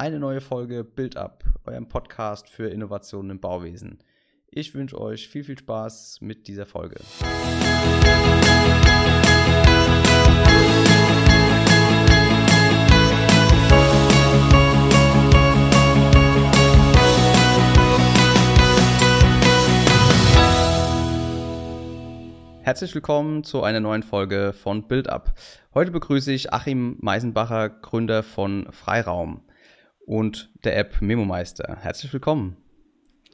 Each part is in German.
eine neue Folge Build Up, eurem Podcast für Innovationen im Bauwesen. Ich wünsche euch viel, viel Spaß mit dieser Folge. Herzlich willkommen zu einer neuen Folge von Build Up. Heute begrüße ich Achim Meisenbacher, Gründer von Freiraum und der App Memo-Meister. Herzlich willkommen.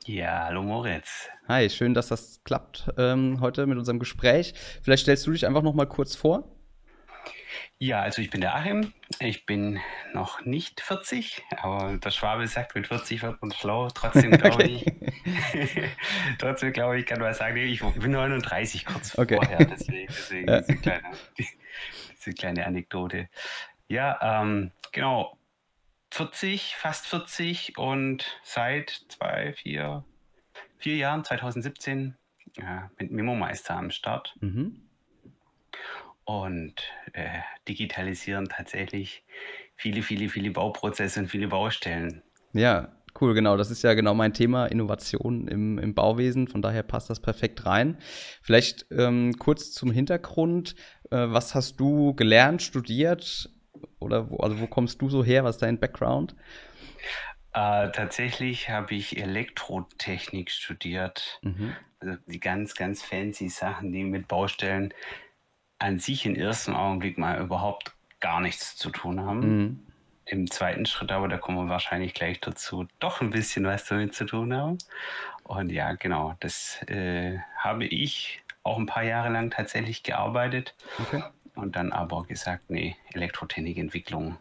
Ja, hallo Moritz. Hi, schön, dass das klappt ähm, heute mit unserem Gespräch. Vielleicht stellst du dich einfach noch mal kurz vor. Ja, also ich bin der Achim. Ich bin noch nicht 40, aber der Schwabe sagt, mit 40 wird man schlau. Trotzdem glaube ich, trotzdem glaube ich, kann man sagen, ich bin 39 kurz okay. vorher. Deswegen, deswegen ja. diese, kleine, diese, kleine, Anekdote. Ja, ähm, genau. 40, fast 40 und seit zwei, vier, vier Jahren, 2017, ja, mit Memo Meister am Start. Mhm und äh, digitalisieren tatsächlich viele, viele, viele Bauprozesse und viele Baustellen. Ja, cool, genau. Das ist ja genau mein Thema, Innovation im, im Bauwesen. Von daher passt das perfekt rein. Vielleicht ähm, kurz zum Hintergrund. Äh, was hast du gelernt, studiert? Oder wo, also wo kommst du so her? Was ist dein Background? Äh, tatsächlich habe ich Elektrotechnik studiert. Mhm. Also die ganz, ganz fancy Sachen, die mit Baustellen an sich im ersten Augenblick mal überhaupt gar nichts zu tun haben. Mhm. Im zweiten Schritt aber, da kommen wir wahrscheinlich gleich dazu, doch ein bisschen was damit zu tun haben. Und ja, genau, das äh, habe ich auch ein paar Jahre lang tatsächlich gearbeitet okay. Und dann aber gesagt, nee, Elektrotechnikentwicklung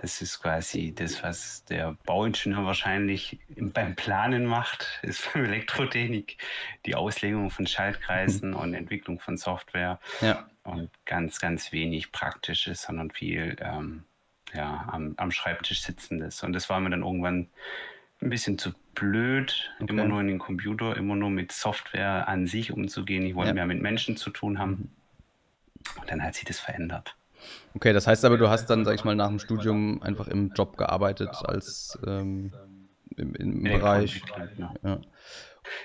das ist quasi das, was der Bauingenieur wahrscheinlich beim Planen macht, ist beim Elektrotechnik die Auslegung von Schaltkreisen und Entwicklung von Software. Ja. Und ganz, ganz wenig Praktisches, sondern viel ähm, ja, am, am Schreibtisch sitzendes. Und das war mir dann irgendwann ein bisschen zu blöd, okay. immer nur in den Computer, immer nur mit Software an sich umzugehen. Ich wollte ja. mehr mit Menschen zu tun haben. Und dann hat sich das verändert. Okay, das heißt aber, du hast dann, sag ich mal, nach dem Studium einfach im Job gearbeitet als ähm, im, im Bereich. Ja,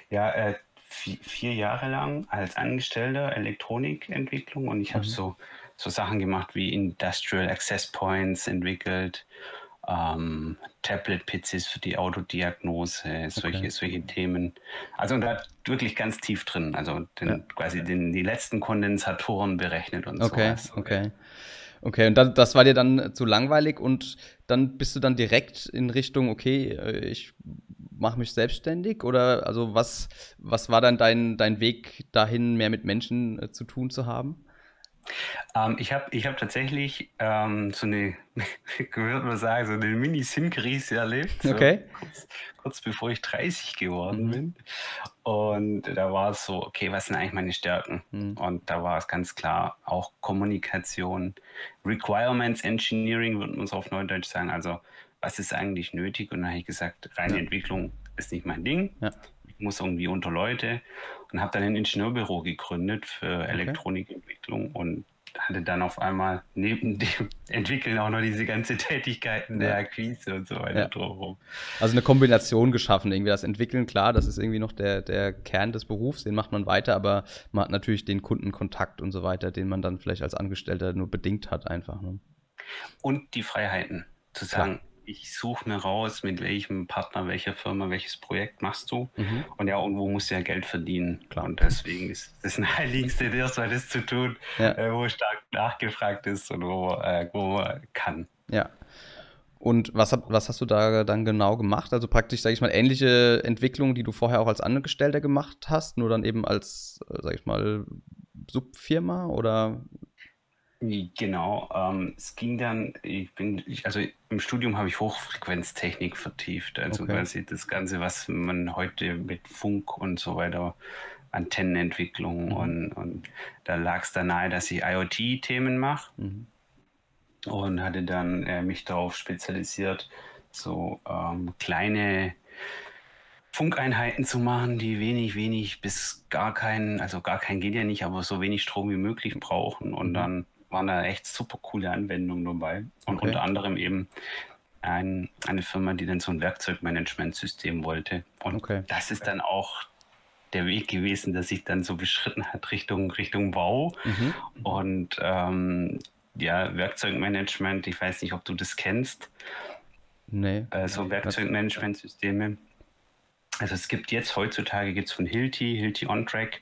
ja äh, vier, Jahre lang als Angestellter Elektronikentwicklung und ich habe mhm. so, so Sachen gemacht wie Industrial Access Points entwickelt, ähm, Tablet-PCs für die Autodiagnose, solche, okay. solche Themen. Also und da wirklich ganz tief drin, also den, ja. quasi den, die letzten Kondensatoren berechnet und okay, sowas. Okay, okay. Und das, das war dir dann zu langweilig und dann bist du dann direkt in Richtung, okay, äh, ich mache mich selbstständig oder also was, was war dann dein, dein Weg dahin, mehr mit Menschen äh, zu tun zu haben? Ähm, ich habe ich hab tatsächlich ähm, so eine, würde man sagen, so eine Mini-Sim-Krise erlebt. So okay. Kurz, kurz, bevor ich 30 geworden mhm. bin. Und da war es so, okay, was sind eigentlich meine Stärken? Mhm. Und da war es ganz klar auch Kommunikation, Requirements Engineering, würde man es auf Neudeutsch sagen. Also, was ist eigentlich nötig? Und dann habe ich gesagt, reine ja. Entwicklung ist nicht mein Ding. Ja. Ich muss irgendwie unter Leute und habe dann ein Ingenieurbüro gegründet für okay. Elektronikentwicklung und hatte dann auf einmal neben dem Entwickeln auch noch diese ganze Tätigkeiten der Akquise und so weiter ja. drumherum. Also eine Kombination geschaffen, irgendwie das Entwickeln, klar, das ist irgendwie noch der, der Kern des Berufs, den macht man weiter, aber man hat natürlich den Kundenkontakt und so weiter, den man dann vielleicht als Angestellter nur bedingt hat einfach. Ne? Und die Freiheiten, zu sagen, klar ich suche mir raus, mit welchem Partner, welcher Firma, welches Projekt machst du. Mhm. Und ja, irgendwo musst du ja Geld verdienen. Klar. Und deswegen ist das ein heiligenste erstmal das zu tun, ja. äh, wo stark nachgefragt ist und wo, äh, wo man kann. Ja. Und was, hat, was hast du da dann genau gemacht? Also praktisch, sage ich mal, ähnliche Entwicklungen, die du vorher auch als Angestellter gemacht hast, nur dann eben als, äh, sage ich mal, Subfirma oder Genau, ähm, es ging dann, ich bin, ich, also im Studium habe ich Hochfrequenztechnik vertieft, also okay. quasi das Ganze, was man heute mit Funk und so weiter, Antennenentwicklung mhm. und, und da lag es dann nahe, dass ich IoT-Themen mache mhm. und hatte dann äh, mich darauf spezialisiert, so ähm, kleine Funkeinheiten zu machen, die wenig, wenig bis gar keinen, also gar kein geht ja nicht, aber so wenig Strom wie möglich brauchen und mhm. dann waren da echt super coole Anwendungen dabei. Und okay. unter anderem eben ein, eine Firma, die dann so ein Werkzeugmanagementsystem wollte. Und okay. das ist dann auch der Weg gewesen, der sich dann so beschritten hat Richtung, Richtung Bau. Mhm. Und ähm, ja, Werkzeugmanagement, ich weiß nicht, ob du das kennst. Nee. Äh, so Werkzeugmanagementsysteme. Also es gibt jetzt heutzutage gibt es von Hilti, Hilti OnTrack,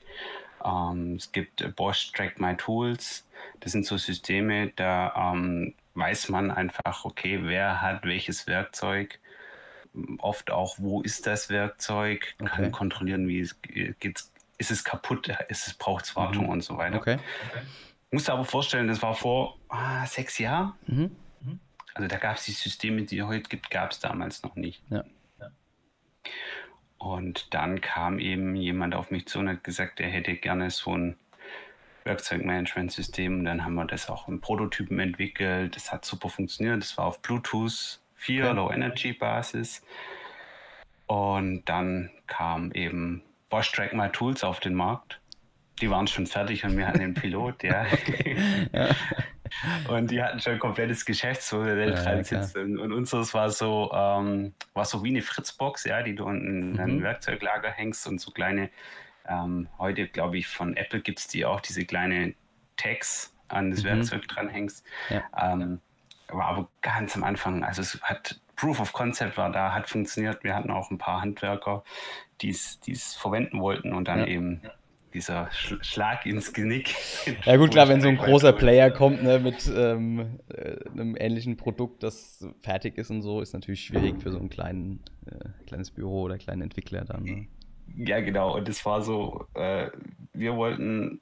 ähm, es gibt Bosch Track My Tools. Das sind so Systeme, da ähm, weiß man einfach, okay, wer hat welches Werkzeug, oft auch, wo ist das Werkzeug, okay. kann kontrollieren, wie es geht, ist es kaputt, ist es braucht es Wartung mhm. und so weiter. Okay. okay. Musst du aber vorstellen, das war vor ah, sechs Jahren. Mhm. Also da gab es die Systeme, die es heute gibt, gab es damals noch nicht. Ja. Und dann kam eben jemand auf mich zu und hat gesagt, er hätte gerne so ein Werkzeugmanagementsystem. Und dann haben wir das auch in Prototypen entwickelt. Das hat super funktioniert. Das war auf Bluetooth 4 okay. Low Energy Basis. Und dann kam eben Bosch Track My Tools auf den Markt. Die waren schon fertig und wir hatten den Pilot, ja. ja. Und die hatten schon ein komplettes Geschäftsmodell ja, dran sitzen. Und unseres war so, ähm, war so wie eine Fritzbox, ja, die du unten in ein mhm. Werkzeuglager hängst und so kleine, ähm, heute glaube ich von Apple gibt es die auch, diese kleine Tags an das mhm. Werkzeug dranhängst. Ja. Ähm, war aber ganz am Anfang, also es hat Proof of Concept war da, hat funktioniert. Wir hatten auch ein paar Handwerker, die es verwenden wollten und dann ja. eben dieser Schlag ins Genick. Ja gut, klar, wenn so ein großer Player kommt ne, mit ähm, äh, einem ähnlichen Produkt, das fertig ist und so, ist natürlich schwierig für so ein kleinen, äh, kleines Büro oder kleinen Entwickler dann. Ne? Ja, genau. Und es war so, äh, wir wollten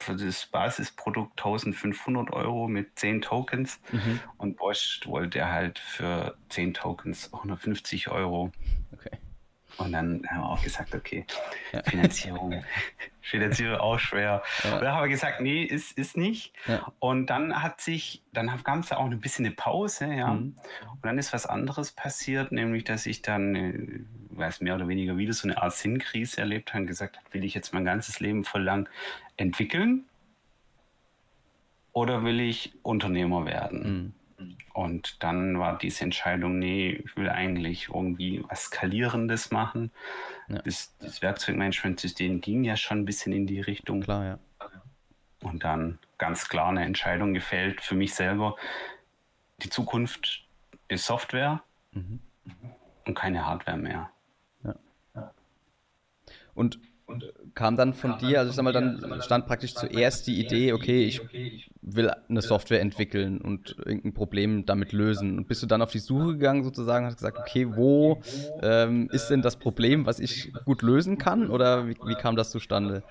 für das Basisprodukt 1500 Euro mit 10 Tokens mhm. und Bosch wollte halt für 10 Tokens 150 Euro. Okay. Und dann haben wir auch gesagt, okay, Finanzierung, Finanzierung auch schwer. Ja. Und dann haben wir gesagt, nee, ist, ist nicht. Ja. Und dann hat sich, dann gab es auch ein bisschen eine Pause, ja. Mhm. Und dann ist was anderes passiert, nämlich, dass ich dann, äh, weiß mehr oder weniger wieder so eine Art Sinnkrise erlebt habe und gesagt habe, will ich jetzt mein ganzes Leben voll lang entwickeln oder will ich Unternehmer werden? Mhm. Und dann war diese Entscheidung, nee, ich will eigentlich irgendwie was Skalierendes machen. Ja. Das, das Werkzeugmanagementsystem ging ja schon ein bisschen in die Richtung. Klar, ja. Und dann ganz klar eine Entscheidung gefällt für mich selber. Die Zukunft ist Software mhm. und keine Hardware mehr. Ja. Und kam dann von dir, also ich sag mal, dann stand praktisch zuerst die Idee, okay, ich will eine Software entwickeln und irgendein Problem damit lösen. Und bist du dann auf die Suche gegangen sozusagen, hast gesagt, okay, wo ähm, ist denn das Problem, was ich gut lösen kann? Oder wie, wie kam das zustande?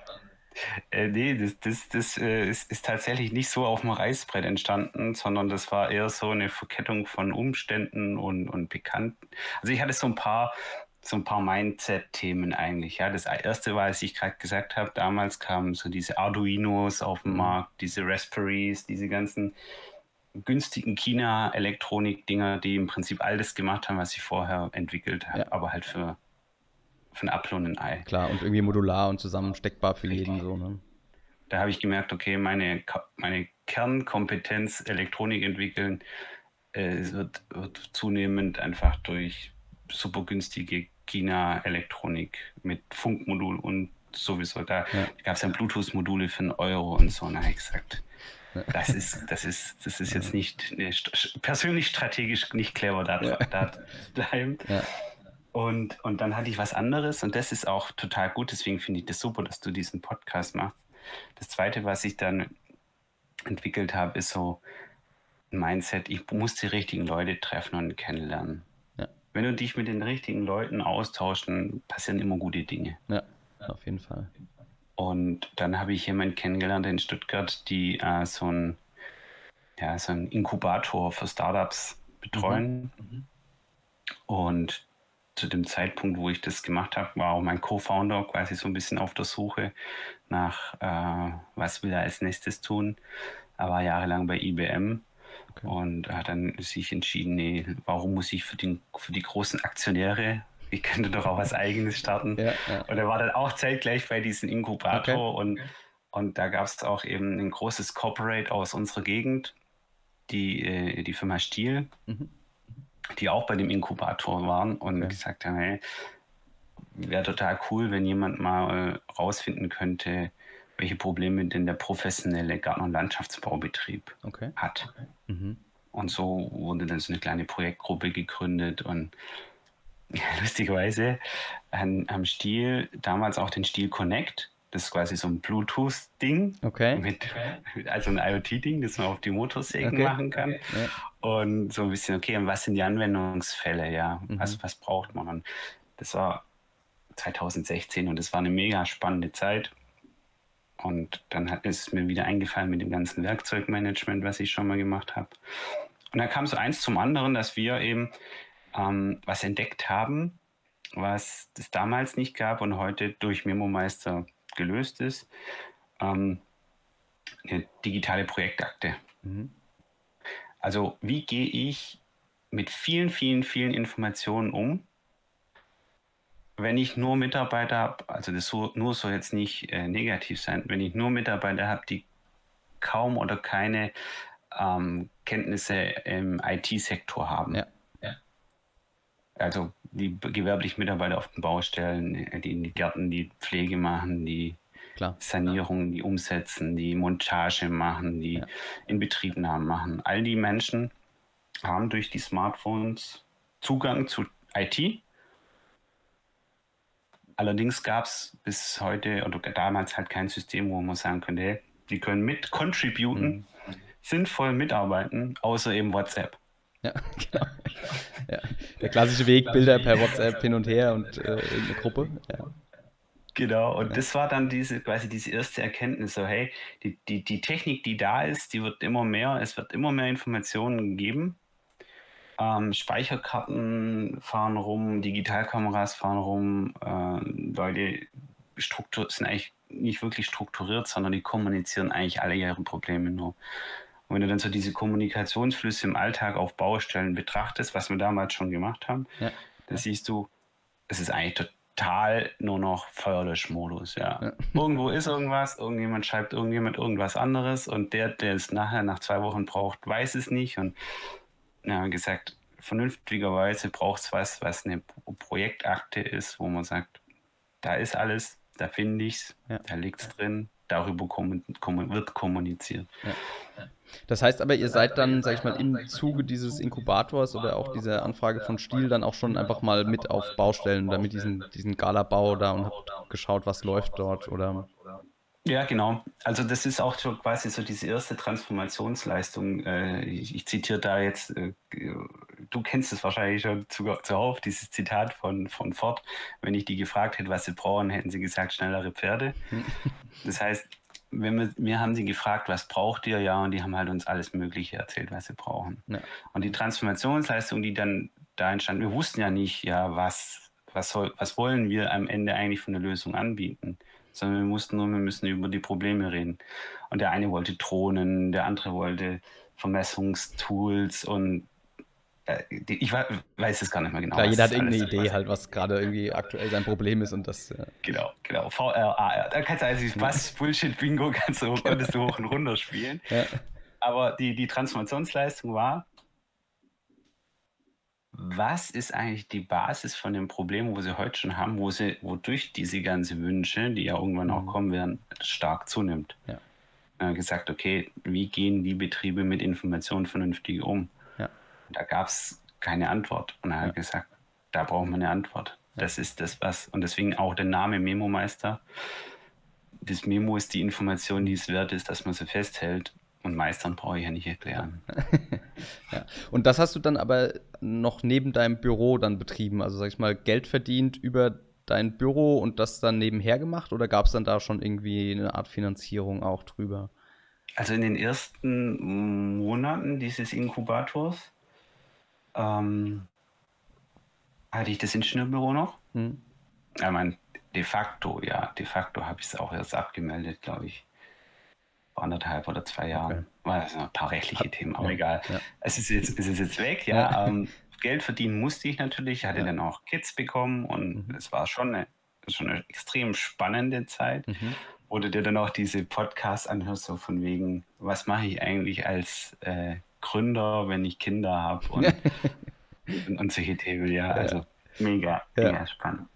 Äh, nee, das, das, das äh, ist, ist, tatsächlich nicht so auf dem Reißbrett entstanden, sondern das war eher so eine Verkettung von Umständen und, und Bekannten. Also ich hatte so ein paar so ein paar Mindset-Themen eigentlich. Ja, das erste war, als ich gerade gesagt habe, damals kamen so diese Arduinos auf den mhm. Markt, diese Raspberries, diese ganzen günstigen China-Elektronik-Dinger, die im Prinzip alles gemacht haben, was ich vorher entwickelt habe, ja. aber halt für, für ein Apfel und ein Ei. Klar, und irgendwie modular und zusammensteckbar für jeden so, ne? Da habe ich gemerkt, okay, meine, meine Kernkompetenz Elektronik entwickeln äh, wird, wird zunehmend einfach durch super günstige China-Elektronik mit Funkmodul und sowieso. Da ja. gab es dann Bluetooth-Module für einen Euro und so. Ich gesagt, das ist, das ist, das ist jetzt nicht ne, persönlich strategisch nicht clever, da, ja. da bleiben. Ja. Und, und dann hatte ich was anderes und das ist auch total gut. Deswegen finde ich das super, dass du diesen Podcast machst. Das zweite, was ich dann entwickelt habe, ist so ein Mindset, ich muss die richtigen Leute treffen und kennenlernen wenn du dich mit den richtigen Leuten austauschst, dann passieren immer gute Dinge. Ja, auf jeden Fall. Und dann habe ich jemanden kennengelernt in Stuttgart, die äh, so ein ja, so ein Inkubator für Startups betreuen. Mhm. mhm. Und zu dem Zeitpunkt, wo ich das gemacht habe, war auch mein Co-Founder quasi so ein bisschen auf der Suche nach, äh, was will er als nächstes tun. Er war jahrelang bei IBM Okay. Und hat dann sich entschieden, nee, warum muss ich für, den, für die großen Aktionäre, ich könnte doch auch was Eigenes starten. Ja, ja. Und er war dann auch zeitgleich bei diesem Inkubator okay. und, und da gab es auch eben ein großes Corporate aus unserer Gegend, die, äh, die Firma Stiel. Mhm. die auch bei dem Inkubator waren und okay. gesagt haben, hey, wäre total cool, wenn jemand mal rausfinden könnte, welche Probleme denn der professionelle Garten- und Landschaftsbaubetrieb okay. hat. Okay. Mhm. Und so wurde dann so eine kleine Projektgruppe gegründet und lustigerweise am Stiel damals auch den Stiel Connect. Das ist quasi so ein Bluetooth-Ding. Okay. Mit, also ein IoT-Ding, das man auf die Motorsägen okay. machen kann. Okay. Und so ein bisschen, okay, und was sind die Anwendungsfälle? Ja, mhm. was, was braucht man? Und das war 2016 und das war eine mega spannende Zeit. Und dann hat, ist es mir wieder eingefallen mit dem ganzen Werkzeugmanagement, was ich schon mal gemacht habe. Und dann kam so eins zum anderen, dass wir eben ähm, was entdeckt haben, was es damals nicht gab und heute durch MemoMeister gelöst ist. Ähm, eine digitale Projektakte. Mhm. Also wie gehe ich mit vielen, vielen, vielen Informationen um, wenn ich nur Mitarbeiter habe, also das so, nur soll jetzt nicht äh, negativ sein, wenn ich nur Mitarbeiter habe, die kaum oder keine ähm, Kenntnisse im IT-Sektor haben. Ja. ja. Also die gewerblichen Mitarbeiter auf den Baustellen, die in die Gärten die Pflege machen, die Klar. Sanierung, die umsetzen, die Montage machen, die ja. Inbetriebnahmen machen. All die Menschen haben durch die Smartphones Zugang zu IT Allerdings gab es bis heute oder damals halt kein System, wo man sagen könnte, hey, die können mit contributen, mhm. sinnvoll mitarbeiten, außer eben WhatsApp. Ja, genau. Ja. Der klassische Weg, Bilder per WhatsApp hin und her und äh, eine Gruppe. Ja. Genau, und ja. das war dann diese, quasi diese erste Erkenntnis, so hey, die, die, die Technik, die da ist, die wird immer mehr, es wird immer mehr Informationen geben ähm, Speicherkarten fahren rum, Digitalkameras fahren rum. Äh, Leute Struktur, sind eigentlich nicht wirklich strukturiert, sondern die kommunizieren eigentlich alle ihre Probleme nur. Und wenn du dann so diese Kommunikationsflüsse im Alltag auf Baustellen betrachtest, was wir damals schon gemacht haben, ja. dann siehst du, es ist eigentlich total nur noch Feuerlöschmodus. Ja. ja. Irgendwo ist irgendwas, irgendjemand schreibt irgendjemand irgendwas anderes und der, der es nachher nach zwei Wochen braucht, weiß es nicht. Und ja, gesagt, vernünftigerweise braucht es was, was eine Projektakte ist, wo man sagt, da ist alles, da finde ich es, ja. da liegt es drin, darüber kommun kommun wird kommuniziert. Ja. Das heißt aber, ihr seid dann, sag ich mal, im Zuge dieses Inkubators oder auch dieser Anfrage von Stiel dann auch schon einfach mal mit auf Baustellen oder mit diesem diesen Galabau da und habt geschaut, was läuft dort oder ja, genau. Also das ist auch so quasi so diese erste Transformationsleistung. Äh, ich, ich zitiere da jetzt, äh, du kennst es wahrscheinlich schon zuhauf, dieses Zitat von, von Ford. Wenn ich die gefragt hätte, was sie brauchen, hätten sie gesagt, schnellere Pferde. Das heißt, wenn wir, wir haben sie gefragt, was braucht ihr? Ja, und die haben halt uns alles Mögliche erzählt, was sie brauchen. Ja. Und die Transformationsleistung, die dann da entstand, wir wussten ja nicht, ja, was, was, soll, was wollen wir am Ende eigentlich von der Lösung anbieten sondern wir mussten nur, wir müssen über die Probleme reden. Und der eine wollte Drohnen, der andere wollte Vermessungstools und äh, ich weiß es gar nicht mehr genau. Klar, jeder hat irgendeine Idee halt, was gerade irgendwie aktuell sein Problem ist und das. Ja. Genau, genau. VRAR. Da kannst du also was Bullshit-Bingo kannst du, konntest du hoch und runter spielen. Ja. Aber die, die Transformationsleistung war, was ist eigentlich die Basis von dem Problem, wo sie heute schon haben, wo sie, wodurch diese ganzen Wünsche, die ja irgendwann auch mhm. kommen werden, stark zunimmt? Ja. Äh, gesagt, okay, wie gehen die Betriebe mit Informationen vernünftig um? Ja. Da gab es keine Antwort. Und er hat ja. gesagt, da braucht man eine Antwort. Das ist das, was, und deswegen auch der Name Memo-Meister. Das Memo ist die Information, die es wert ist, dass man sie festhält. Und Meistern brauche ich ja nicht erklären. ja. Und das hast du dann aber noch neben deinem Büro dann betrieben? Also sag ich mal, Geld verdient über dein Büro und das dann nebenher gemacht? Oder gab es dann da schon irgendwie eine Art Finanzierung auch drüber? Also in den ersten Monaten dieses Inkubators ähm, hatte ich das Ingenieurbüro noch. Hm. Ja, mein, de facto, ja, de facto habe ich es auch erst abgemeldet, glaube ich vor anderthalb oder zwei Jahren. Okay. Das sind ein paar rechtliche Themen, aber ja, egal. Ja. Es, ist jetzt, es ist jetzt weg, ja. Ähm, Geld verdienen musste ich natürlich, hatte dann auch Kids bekommen und mhm. es war schon eine, schon eine extrem spannende Zeit. Mhm. Wo du dir dann auch diese Podcasts anhörst, so von wegen, was mache ich eigentlich als äh, Gründer, wenn ich Kinder habe und und, und solche Themen, ja. Also mega, mega spannend.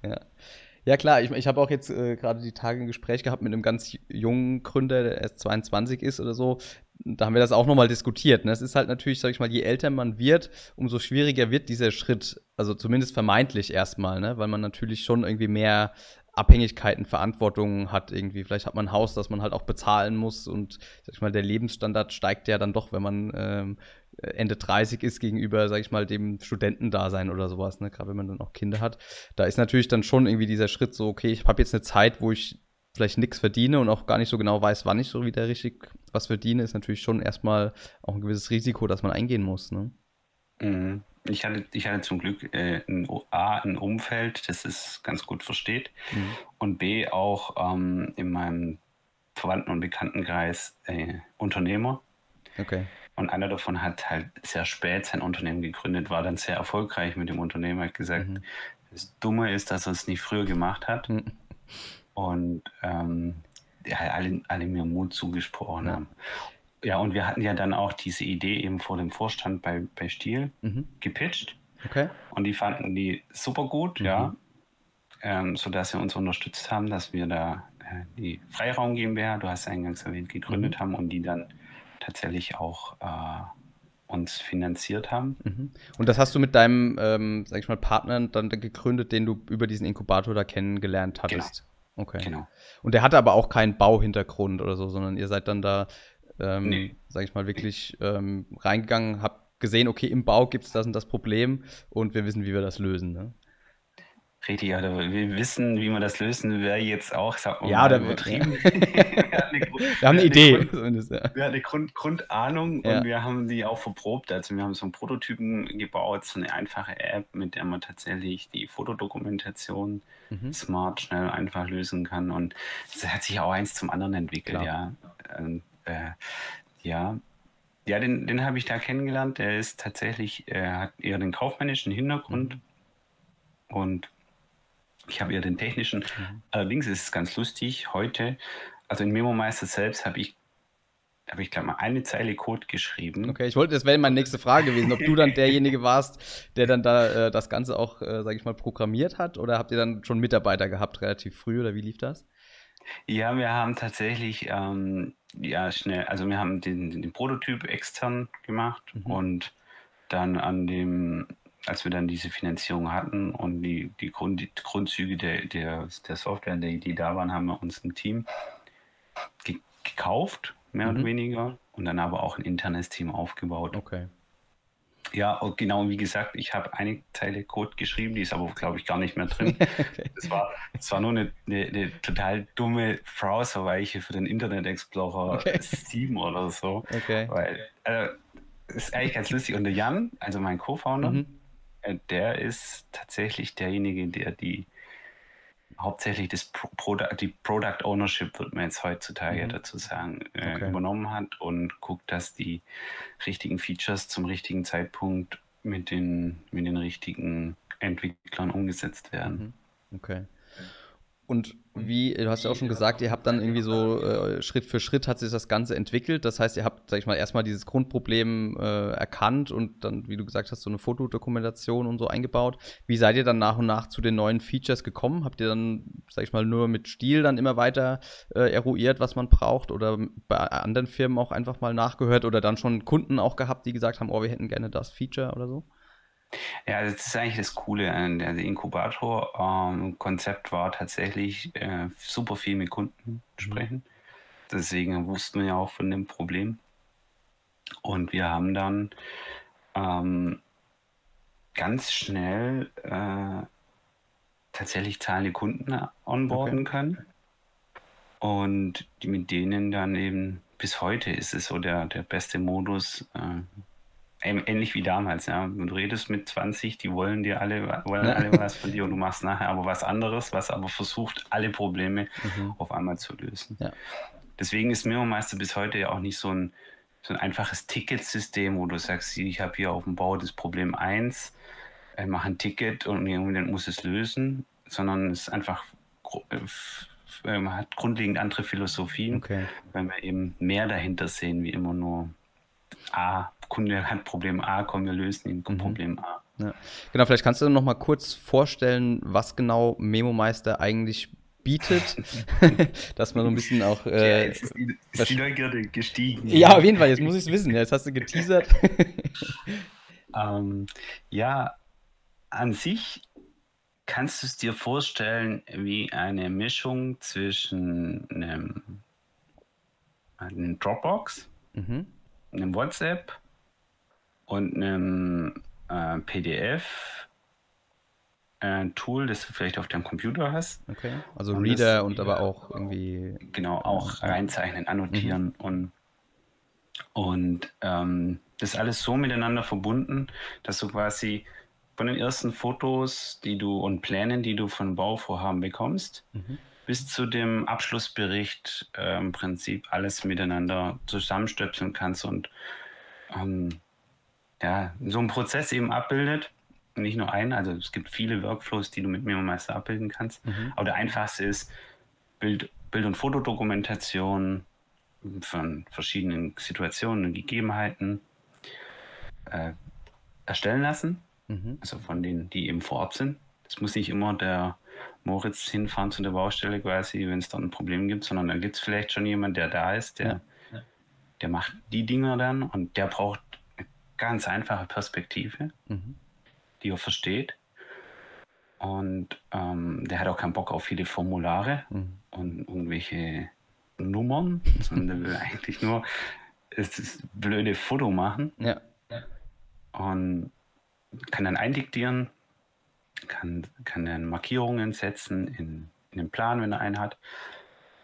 Ja. Klar, ich, ich habe auch jetzt äh, gerade die Tage ein Gespräch gehabt mit einem ganz jungen Gründer, der erst 22 ist oder so. Da haben wir das auch nochmal diskutiert. Ne? Es ist halt natürlich, sag ich mal, je älter man wird, umso schwieriger wird dieser Schritt, also zumindest vermeintlich erstmal, ne? weil man natürlich schon irgendwie mehr Abhängigkeiten, Verantwortungen hat irgendwie. Vielleicht hat man ein Haus, das man halt auch bezahlen muss und sag ich mal, der Lebensstandard steigt ja dann doch, wenn man ähm, Ende 30 ist gegenüber, sag ich mal, dem Studentendasein oder sowas, ne? Gerade wenn man dann auch Kinder hat. Da ist natürlich dann schon irgendwie dieser Schritt so, okay, ich habe jetzt eine Zeit, wo ich vielleicht nichts verdiene und auch gar nicht so genau weiß, wann ich so wieder richtig was verdiene, ist natürlich schon erstmal auch ein gewisses Risiko, das man eingehen muss, ne? Mhm. Ich hatte, ich hatte zum Glück äh, ein, A, ein Umfeld, das es ganz gut versteht mhm. und B, auch ähm, in meinem Verwandten- und Bekanntenkreis äh, Unternehmer. Okay. Und einer davon hat halt sehr spät sein Unternehmen gegründet, war dann sehr erfolgreich mit dem Unternehmen, hat gesagt, mhm. das Dumme ist, dass er es nicht früher gemacht hat. Mhm. Und ähm, ja, alle, alle mir Mut zugesprochen ja. haben. Ja, und wir hatten ja dann auch diese Idee eben vor dem Vorstand bei, bei Stiel mhm. gepitcht. Okay. Und die fanden die super gut, mhm. ja. Ähm, sodass sie uns unterstützt haben, dass wir da äh, die Freiraum GmbH, du hast eingangs erwähnt, gegründet mhm. haben und die dann tatsächlich auch äh, uns finanziert haben. Mhm. Und das hast du mit deinem, ähm, sag ich mal, Partner dann gegründet, den du über diesen Inkubator da kennengelernt hattest? Genau. Okay. Genau. Und der hatte aber auch keinen Bauhintergrund oder so, sondern ihr seid dann da ähm, nee. sage ich mal, wirklich ähm, reingegangen, habe gesehen, okay, im Bau gibt es das und das Problem und wir wissen, wie wir das lösen. Ne? Richtig, also wir wissen, wie man das lösen, wäre jetzt auch, sag mal, ja, da übertrieben. wir, eine wir haben eine Idee. Grund, ja. Wir hatten eine Grund, Grundahnung ja. und wir haben die auch verprobt. Also wir haben so einen Prototypen gebaut, so eine einfache App, mit der man tatsächlich die Fotodokumentation mhm. smart, schnell, einfach lösen kann. Und es hat sich auch eins zum anderen entwickelt, Klar. ja. Und äh, ja, ja, den, den habe ich da kennengelernt. Er ist tatsächlich, er hat eher den kaufmännischen Hintergrund mhm. und ich habe eher den technischen. Mhm. Allerdings ist es ganz lustig, heute, also in Memo Meister selbst habe ich habe ich glaube mal eine Zeile Code geschrieben. Okay, ich wollte, das wäre meine nächste Frage gewesen, ob du dann derjenige warst, der dann da äh, das Ganze auch, äh, sage ich mal, programmiert hat, oder habt ihr dann schon Mitarbeiter gehabt relativ früh, oder wie lief das? Ja, wir haben tatsächlich ähm, ja schnell, also wir haben den, den Prototyp extern gemacht mhm. und dann an dem, als wir dann diese Finanzierung hatten und die, die, Grund, die Grundzüge der, der, der Software, die, die da waren, haben wir uns ein Team gekauft, mehr mhm. oder weniger, und dann aber auch ein internes Team aufgebaut. Okay. Ja, genau, wie gesagt, ich habe eine Zeile Code geschrieben, die ist aber, glaube ich, gar nicht mehr drin. das, war, das war nur eine, eine, eine total dumme Browserweiche für den Internet Explorer okay. 7 oder so. Okay. Weil, also, ist eigentlich ganz lustig. Und der Jan, also mein Co-Founder, mhm. Äh, der ist tatsächlich derjenige, der die hauptsächlich das Pro die Product Ownership, wird man jetzt heutzutage mhm. dazu sagen, äh, okay. übernommen hat und guckt, dass die richtigen Features zum richtigen Zeitpunkt mit den, mit den richtigen Entwicklern umgesetzt werden. Mhm. Okay. Und wie, du hast ja auch schon gesagt, ihr habt dann irgendwie so äh, Schritt für Schritt hat sich das Ganze entwickelt. Das heißt, ihr habt, sag ich mal, erstmal dieses Grundproblem äh, erkannt und dann, wie du gesagt hast, so eine Fotodokumentation und so eingebaut. Wie seid ihr dann nach und nach zu den neuen Features gekommen? Habt ihr dann, sag ich mal, nur mit Stil dann immer weiter äh, eruiert, was man braucht oder bei anderen Firmen auch einfach mal nachgehört oder dann schon Kunden auch gehabt, die gesagt haben, oh, wir hätten gerne das Feature oder so? Ja, das ist eigentlich das Coole der Inkubator-Konzept ähm, war tatsächlich äh, super viel mit Kunden mhm. sprechen. Deswegen wussten wir ja auch von dem Problem. Und wir haben dann ähm, ganz schnell äh, tatsächlich zahlende Kunden onboarden okay. können. Und mit denen dann eben bis heute ist es so der, der beste Modus, äh, ähnlich wie damals, ja. Du redest mit 20, die wollen dir alle, wollen alle was von dir und du machst nachher aber was anderes, was aber versucht, alle Probleme mhm. auf einmal zu lösen. Ja. Deswegen ist Memo-Meister bis heute ja auch nicht so ein, so ein einfaches Ticketsystem, wo du sagst, ich habe hier auf dem Bau das Problem 1, äh, mache ein Ticket und irgendjemand muss es lösen, sondern es ist einfach äh, äh, man hat grundlegend andere Philosophien, okay. weil wir eben mehr dahinter sehen, wie immer nur A, Kunde hat Problem A, komm, wir lösen ihn, mhm. Problem A. Ja. Genau, vielleicht kannst du noch mal kurz vorstellen, was genau MemoMeister eigentlich bietet, dass man so ein bisschen auch. Äh, ja, jetzt ist die, ist die Neugierde gestiegen. Ja, auf jeden Fall, jetzt muss ich es wissen. Jetzt hast du geteasert. ähm, ja, an sich kannst du es dir vorstellen wie eine Mischung zwischen einem, einem Dropbox, mhm. einem WhatsApp und einem äh, PDF ein Tool, das du vielleicht auf deinem Computer hast. Okay. Also und Reader das, und aber auch irgendwie. Genau, auch reinzeichnen, annotieren mhm. und, und ähm, das alles so miteinander verbunden, dass du quasi von den ersten Fotos, die du und Plänen, die du von Bauvorhaben bekommst, mhm. bis zu dem Abschlussbericht äh, im Prinzip alles miteinander zusammenstöpseln kannst und ähm, ja, so einen Prozess eben abbildet nicht nur einen, also es gibt viele Workflows, die du mit MemoMeister abbilden kannst. Mhm. Aber der einfachste ist Bild, Bild- und Fotodokumentation von verschiedenen Situationen und Gegebenheiten äh, erstellen lassen. Mhm. Also von denen, die eben vor Ort sind. Es muss nicht immer der Moritz hinfahren zu der Baustelle quasi, wenn es dort ein Problem gibt, sondern da gibt es vielleicht schon jemand, der da ist, der, ja. Ja. der macht die Dinger dann und der braucht ganz einfache Perspektive. Mhm die er versteht. Und ähm, der hat auch keinen Bock auf viele Formulare mhm. und irgendwelche Nummern, sondern der will eigentlich nur das blöde Foto machen. Ja. Und kann dann eindiktieren, kann, kann dann Markierungen setzen in, in den Plan, wenn er einen hat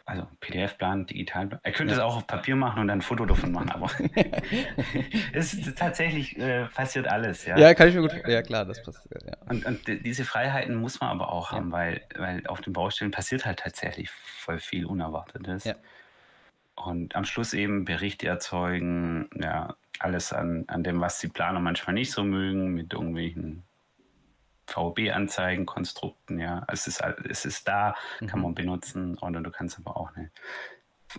also PDF-Plan, Digitalplan. Er könnte ja. es auch auf Papier machen und dann ein Foto davon machen, aber es ist tatsächlich äh, passiert alles. Ja? ja, kann ich mir gut Ja, klar, das passiert. Ja. Und, und diese Freiheiten muss man aber auch haben, weil, weil auf den Baustellen passiert halt tatsächlich voll viel Unerwartetes. Ja. Und am Schluss eben Berichte erzeugen, ja, alles an, an dem, was die Planer manchmal nicht so mögen, mit irgendwelchen VB-Anzeigenkonstrukten, ja. Es ist, es ist da, kann mhm. man benutzen und du kannst aber auch eine,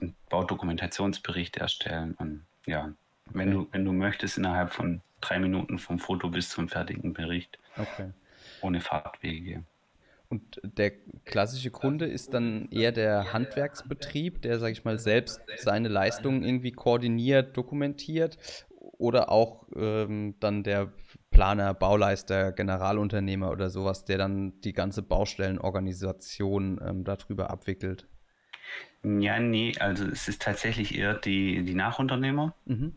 einen Baudokumentationsbericht erstellen. Und ja, wenn okay. du, wenn du möchtest, innerhalb von drei Minuten vom Foto bis zum fertigen Bericht. Okay. Ohne Fahrtwege. Und der klassische Kunde ist dann eher der Handwerksbetrieb, der, sag ich mal, selbst seine Leistungen irgendwie koordiniert, dokumentiert oder auch ähm, dann der Planer, Bauleister, Generalunternehmer oder sowas, der dann die ganze Baustellenorganisation ähm, darüber abwickelt? Ja, nee, also es ist tatsächlich eher die, die Nachunternehmer. Mhm.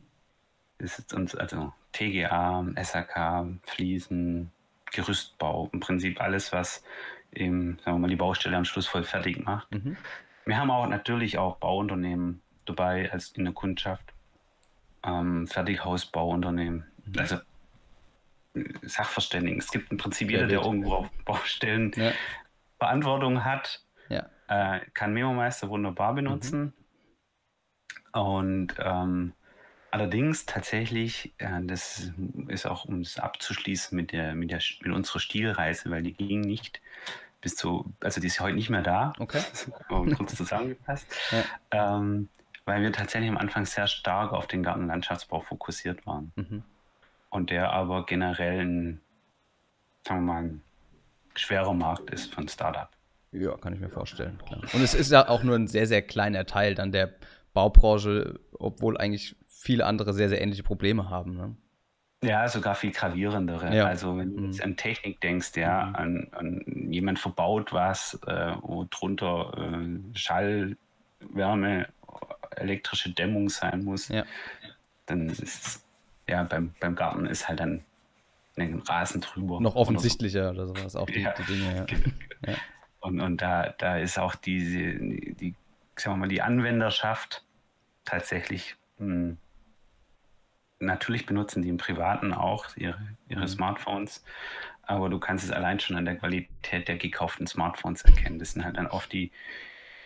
Es ist uns, also TGA, SAK, Fliesen, Gerüstbau, im Prinzip alles, was eben, sagen wir mal, die Baustelle am Schluss voll fertig macht. Mhm. Wir haben auch natürlich auch Bauunternehmen dabei als in der Kundschaft, ähm, Fertighausbauunternehmen. Mhm. Also Sachverständigen. Es gibt im Prinzip jeder, der irgendwo auf Baustellen ja. Verantwortung hat, ja. äh, kann Memo-Meister wunderbar benutzen. Mhm. Und ähm, allerdings tatsächlich, äh, das ist auch, um es abzuschließen mit, der, mit, der, mit unserer Stilreise, weil die ging nicht bis zu, also die ist heute nicht mehr da, okay. kurz zusammengepasst, ja. ähm, weil wir tatsächlich am Anfang sehr stark auf den Gartenlandschaftsbau fokussiert waren. Mhm und der aber generell ein, sagen wir mal, ein schwerer Markt ist ein Startup. Ja, kann ich mir vorstellen. Klar. Und es ist ja auch nur ein sehr, sehr kleiner Teil dann der Baubranche, obwohl eigentlich viele andere sehr, sehr ähnliche Probleme haben. Ne? Ja, sogar viel gravierendere. Ja. Also wenn du mhm. an Technik denkst, ja, mhm. an, an, jemand verbaut was, äh, wo drunter äh, Schall, Wärme, elektrische Dämmung sein muss, ja. dann ist es ja, beim, beim Garten ist halt dann ein Rasen drüber. Noch offensichtlicher oder, so. oder sowas, auch die, ja, die Dinge. Ja. Genau. ja. Und, und da, da ist auch diese, die, sagen wir mal, die Anwenderschaft tatsächlich mh, hm, natürlich benutzen die im Privaten auch ihre, ihre mhm. Smartphones, aber du kannst es allein schon an der Qualität der gekauften Smartphones erkennen. Das sind halt dann oft die,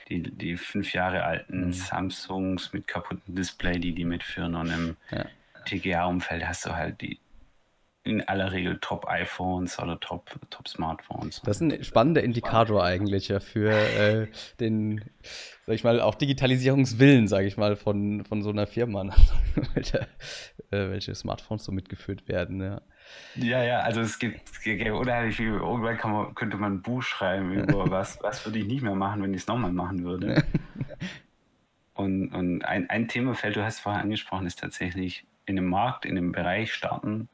die, die fünf Jahre alten mhm. Samsungs mit kaputten Display, die die mitführen und im, ja. TGA-Umfeld hast du halt die in aller Regel Top-iPhones oder Top-Smartphones. Top das ist ein spannender Indikator eigentlich ja für äh, den, sag ich mal, auch Digitalisierungswillen, sage ich mal, von, von so einer Firma, welche, äh, welche Smartphones so mitgeführt werden. Ja. Ja, ja, also es gibt, unheimlich viel. Irgendwann man, könnte man ein Buch schreiben über was, was würde ich nicht mehr machen, wenn ich es nochmal machen würde. und und ein, ein Themafeld, du hast vorher angesprochen, ist tatsächlich in einem Markt, in einem Bereich starten,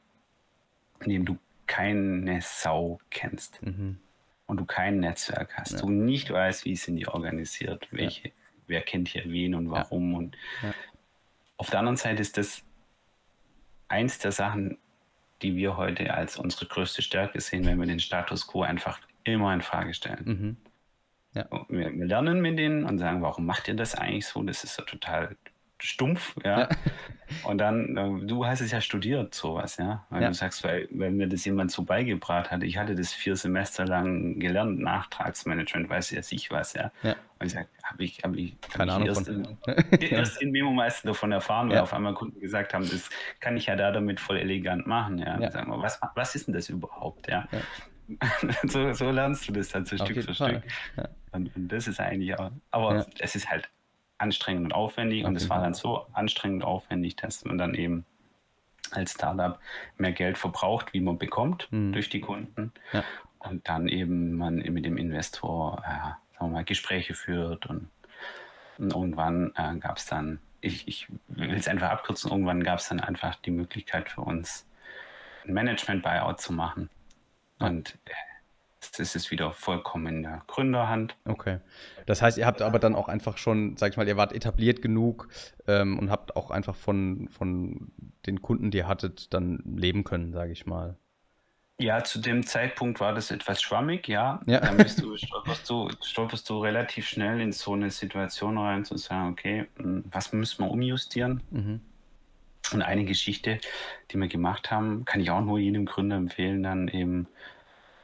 in dem du keine Sau kennst mhm. und du kein Netzwerk hast, ja. du nicht weißt, wie sind die organisiert, welche, ja. wer kennt hier wen und warum. Ja. Und auf der anderen Seite ist das eins der Sachen, die wir heute als unsere größte Stärke sehen, wenn wir den Status quo einfach immer in Frage stellen. Mhm. Ja. Wir, wir, lernen mit denen und sagen, warum macht ihr das eigentlich so? Das ist so total stumpf, ja. ja. Und dann, äh, du hast es ja studiert, sowas, ja. Weil ja. du sagst, weil, weil mir das jemand so beigebracht hat, ich hatte das vier Semester lang gelernt, Nachtragsmanagement, weiß ja sich was, ja. ja. Und ich sage, habe ich, hab ich, Keine hab Ahnung ich erst, von. In, erst in Memo meisten davon erfahren, weil auf einmal Kunden gesagt haben, das kann ich ja da damit voll elegant machen, ja. ja. Sagen wir, was, was ist denn das überhaupt, ja. so, so, lernst du das dann so Stück für Stück. Und, und, das ist eigentlich auch, aber es ist halt anstrengend und aufwendig. und es war dann so anstrengend und aufwendig, dass man dann eben als Startup mehr Geld verbraucht, wie man bekommt mhm. durch die Kunden. Ja. Und dann eben man mit dem Investor äh, sagen wir mal, Gespräche führt. Und, und irgendwann äh, gab es dann, ich, ich will es einfach abkürzen, irgendwann gab es dann einfach die Möglichkeit für uns, ein Management-Buyout zu machen. Und das ist wieder vollkommen in der Gründerhand. Okay. Das heißt, ihr habt aber dann auch einfach schon, sag ich mal, ihr wart etabliert genug ähm, und habt auch einfach von, von den Kunden, die ihr hattet, dann leben können, sage ich mal. Ja, zu dem Zeitpunkt war das etwas schwammig, ja. ja. Dann bist du, stolperst, du, stolperst du relativ schnell in so eine Situation rein, zu sagen, okay, hm, was müssen wir umjustieren? Mhm. Und eine Geschichte, die wir gemacht haben, kann ich auch nur jedem Gründer empfehlen, dann eben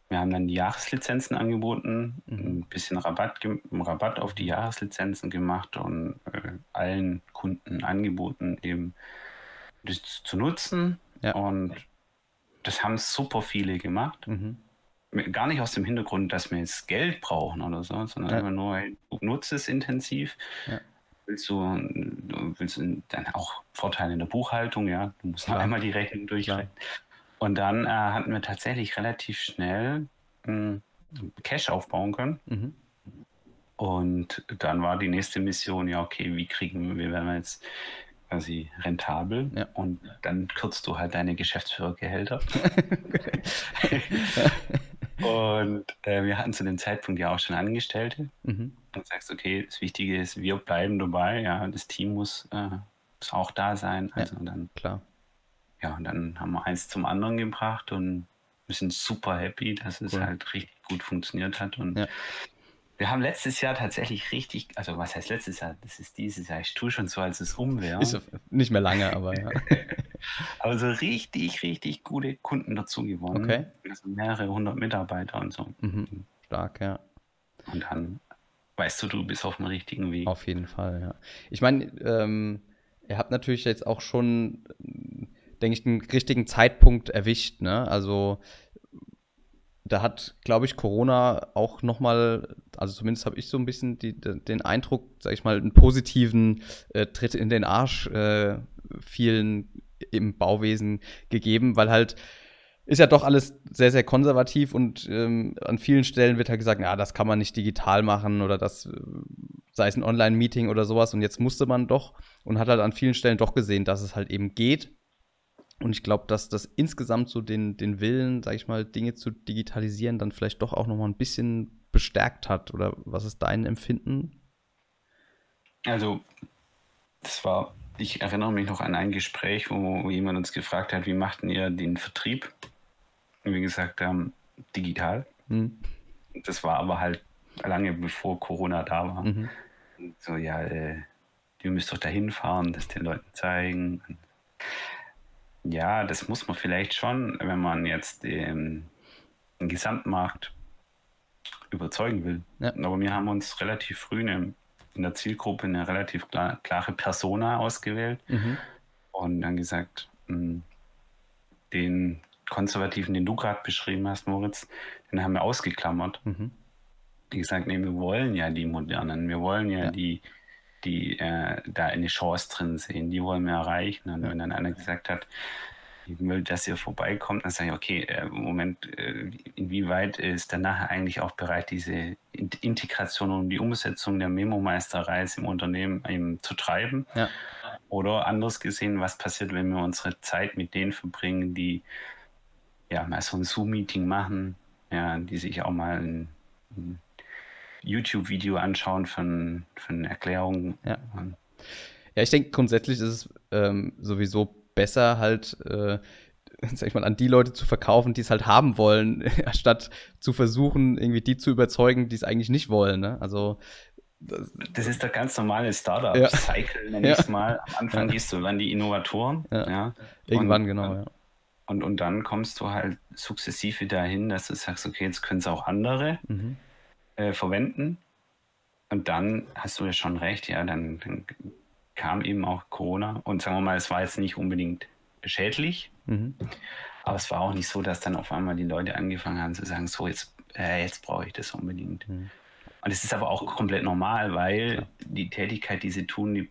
wir haben dann die Jahreslizenzen angeboten, mhm. ein bisschen Rabatt, Rabatt auf die Jahreslizenzen gemacht und äh, allen Kunden angeboten, eben das zu nutzen. Ja. Und das haben super viele gemacht. Mhm. Gar nicht aus dem Hintergrund, dass wir jetzt Geld brauchen oder so, sondern ja. einfach nur, hey, nutze es intensiv. Ja. Willst du, du willst dann auch Vorteile in der Buchhaltung, ja. Du musst noch einmal die Rechnung durchrechnen. Und dann äh, hatten wir tatsächlich relativ schnell äh, Cash aufbauen können. Mhm. Und dann war die nächste Mission, ja, okay, wie kriegen wir, werden wir jetzt quasi rentabel? Ja. Und dann kürzt du halt deine Geschäftsführergehälter. und äh, wir hatten zu dem Zeitpunkt ja auch schon Angestellte. Mhm. Und sagst, okay, das Wichtige ist, wir bleiben dabei, ja, das Team muss, äh, muss auch da sein. Also ja, dann klar ja, und dann haben wir eins zum anderen gebracht und wir sind super happy, dass es cool. halt richtig gut funktioniert hat. Und ja. wir haben letztes Jahr tatsächlich richtig, also was heißt letztes Jahr? Das ist dieses Jahr. Ich tue schon so, als es um wäre. Ist nicht mehr lange, aber ja. aber so richtig, richtig gute Kunden dazu gewonnen. Okay. Also mehrere hundert Mitarbeiter und so. Mhm. Stark, ja. Und dann weißt du, du bist auf dem richtigen Weg. Auf jeden Fall, ja. Ich meine, ähm, ihr habt natürlich jetzt auch schon denke ich, den richtigen Zeitpunkt erwischt. Ne? Also da hat, glaube ich, Corona auch noch mal, also zumindest habe ich so ein bisschen die, den Eindruck, sage ich mal, einen positiven äh, Tritt in den Arsch äh, vielen im Bauwesen gegeben, weil halt ist ja doch alles sehr, sehr konservativ und ähm, an vielen Stellen wird halt gesagt, ja, das kann man nicht digital machen oder das, äh, sei es ein Online-Meeting oder sowas und jetzt musste man doch und hat halt an vielen Stellen doch gesehen, dass es halt eben geht und ich glaube, dass das insgesamt so den, den Willen, sag ich mal, Dinge zu digitalisieren, dann vielleicht doch auch noch mal ein bisschen bestärkt hat. Oder was ist dein Empfinden? Also, das war, ich erinnere mich noch an ein Gespräch, wo, wo jemand uns gefragt hat, wie machten ihr den Vertrieb? Und wir gesagt haben, digital. Hm. Das war aber halt lange bevor Corona da war. Mhm. So, ja, äh, ihr müsst doch dahin fahren, das den Leuten zeigen. Ja, das muss man vielleicht schon, wenn man jetzt den, den Gesamtmarkt überzeugen will. Ja. Aber wir haben uns relativ früh eine, in der Zielgruppe eine relativ klar, klare Persona ausgewählt mhm. und dann gesagt, hm, den Konservativen, den du gerade beschrieben hast, Moritz, den haben wir ausgeklammert. Mhm. Die gesagt, nee, wir wollen ja die Modernen, wir wollen ja, ja. die, die äh, da eine Chance drin sehen, die wollen wir erreichen. Und wenn dann einer gesagt hat, ich will, dass ihr vorbeikommt, dann sage ich, okay, äh, Moment, äh, inwieweit ist der nachher eigentlich auch bereit, diese Integration und die Umsetzung der Memo-Meisterreise im Unternehmen eben zu treiben? Ja. Oder anders gesehen, was passiert, wenn wir unsere Zeit mit denen verbringen, die ja mal so ein Zoom-Meeting machen, ja, die sich auch mal ein, ein YouTube-Video anschauen von, von Erklärungen. Ja. ja, ich denke, grundsätzlich ist es ähm, sowieso besser, halt, äh, sag ich mal, an die Leute zu verkaufen, die es halt haben wollen, anstatt zu versuchen, irgendwie die zu überzeugen, die es eigentlich nicht wollen. Ne? Also das, das, ist der ganz normale Startup-Cycle, ja. nenne ich es mal. Am Anfang ja. gehst du an die Innovatoren. Ja. ja. Irgendwann, und, genau, ja. Und, und dann kommst du halt sukzessive dahin, dass du sagst, okay, jetzt können es auch andere mhm. Äh, verwenden. Und dann hast du ja schon recht, ja, dann, dann, kam eben auch Corona. Und sagen wir mal, es war jetzt nicht unbedingt schädlich, mhm. aber es war auch nicht so, dass dann auf einmal die Leute angefangen haben zu sagen, so, jetzt, äh, jetzt brauche ich das unbedingt. Mhm. Und es ist aber auch komplett normal, weil ja. die Tätigkeit, die sie tun, die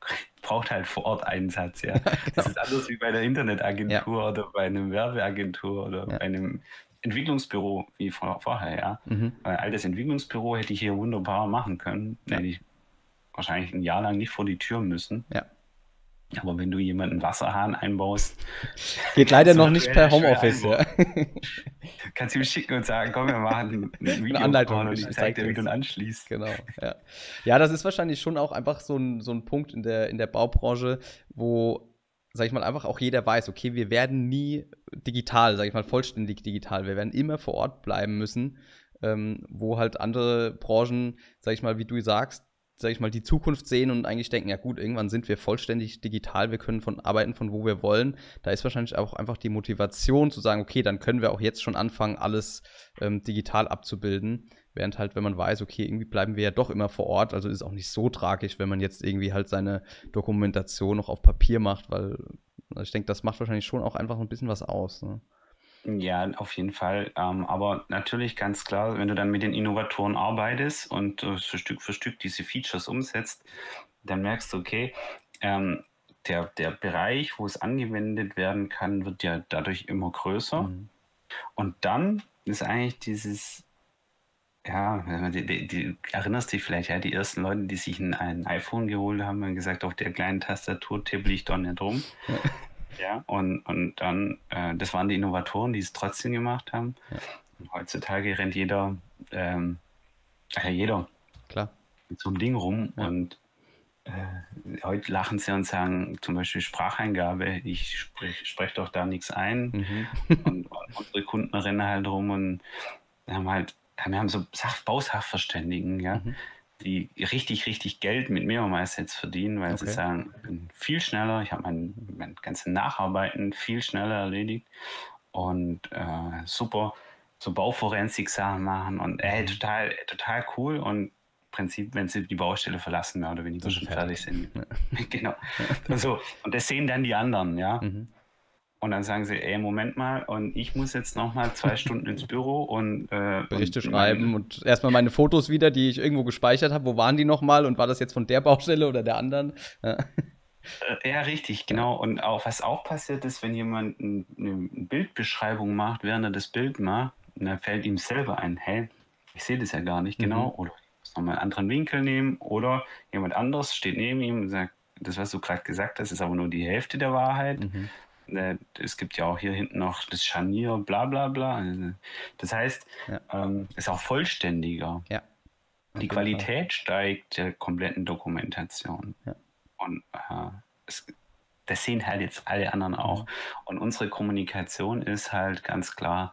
braucht halt vor Ort Einsatz, ja. genau. Das ist anders wie bei der Internetagentur ja. oder bei einem Werbeagentur oder ja. bei einem Entwicklungsbüro wie vor, vorher, ja. Mhm. Weil altes Entwicklungsbüro hätte ich hier wunderbar machen können. Ja. Hätte ich wahrscheinlich ein Jahr lang nicht vor die Tür müssen. Ja. Aber wenn du jemanden Wasserhahn einbaust. Geht leider noch nicht per Homeoffice, ja. Kannst du ihm schicken und sagen, komm, wir machen ein Video eine Anleitung und ich zeige dir, wie du ihn anschließt. Genau, ja. Ja, das ist wahrscheinlich schon auch einfach so ein, so ein Punkt in der, in der Baubranche, wo, sag ich mal, einfach auch jeder weiß, okay, wir werden nie digital, sag ich mal, vollständig digital. Wir werden immer vor Ort bleiben müssen, ähm, wo halt andere Branchen, sag ich mal, wie du sagst, sag ich mal, die Zukunft sehen und eigentlich denken, ja gut, irgendwann sind wir vollständig digital, wir können von arbeiten von wo wir wollen. Da ist wahrscheinlich auch einfach die Motivation zu sagen, okay, dann können wir auch jetzt schon anfangen, alles ähm, digital abzubilden. Während halt, wenn man weiß, okay, irgendwie bleiben wir ja doch immer vor Ort, also ist es auch nicht so tragisch, wenn man jetzt irgendwie halt seine Dokumentation noch auf Papier macht, weil also ich denke, das macht wahrscheinlich schon auch einfach ein bisschen was aus. Ne? Ja, auf jeden Fall. Ähm, aber natürlich ganz klar, wenn du dann mit den Innovatoren arbeitest und äh, Stück für Stück diese Features umsetzt, dann merkst du, okay, ähm, der, der Bereich, wo es angewendet werden kann, wird ja dadurch immer größer. Mhm. Und dann ist eigentlich dieses, ja, die, die, die, erinnerst dich vielleicht, ja, die ersten Leute, die sich ein, ein iPhone geholt haben, haben gesagt, auf der kleinen Tastatur tippel ich doch nicht rum. Ja. Ja, und, und dann, äh, das waren die Innovatoren, die es trotzdem gemacht haben. Ja. heutzutage rennt jeder, ähm, äh, jeder Klar. mit so einem Ding rum ja. und äh, heute lachen sie und sagen zum Beispiel Spracheingabe, ich spreche sprech doch da nichts ein. Mhm. und, und, unsere Kunden rennen halt rum und haben halt, wir haben so Sach Bausachverständigen, ja. Mhm die richtig, richtig Geld mit Mehrmeister jetzt verdienen, weil okay. sie sagen, ich bin viel schneller, ich habe mein, mein ganzes Nacharbeiten viel schneller erledigt und äh, super so Bauforensik-Sachen machen und äh, total, total cool und im Prinzip, wenn sie die Baustelle verlassen, mehr oder weniger schon fertig, fertig sind. Ja. genau. Also, und das sehen dann die anderen, ja. Mhm. Und dann sagen sie, ey, Moment mal, und ich muss jetzt noch mal zwei Stunden ins Büro und äh, Berichte und schreiben und erstmal meine Fotos wieder, die ich irgendwo gespeichert habe. Wo waren die noch mal und war das jetzt von der Baustelle oder der anderen? Ja, äh, ja richtig, genau. Und auch was auch passiert ist, wenn jemand ein, eine Bildbeschreibung macht, während er das Bild macht, dann fällt ihm selber ein, hey, ich sehe das ja gar nicht genau, mhm. oder ich muss nochmal einen anderen Winkel nehmen, oder jemand anderes steht neben ihm und sagt, das, was du gerade gesagt hast, ist aber nur die Hälfte der Wahrheit. Mhm äh, es gibt ja auch hier hinten noch das Scharnier, bla bla bla. Also, das heißt, ja. ähm, ist auch vollständiger. Ja. Die Qualität Fall. steigt der kompletten Dokumentation. Ja. Und äh, es, das sehen halt jetzt alle anderen auch. Mhm. Und unsere Kommunikation ist halt ganz klar,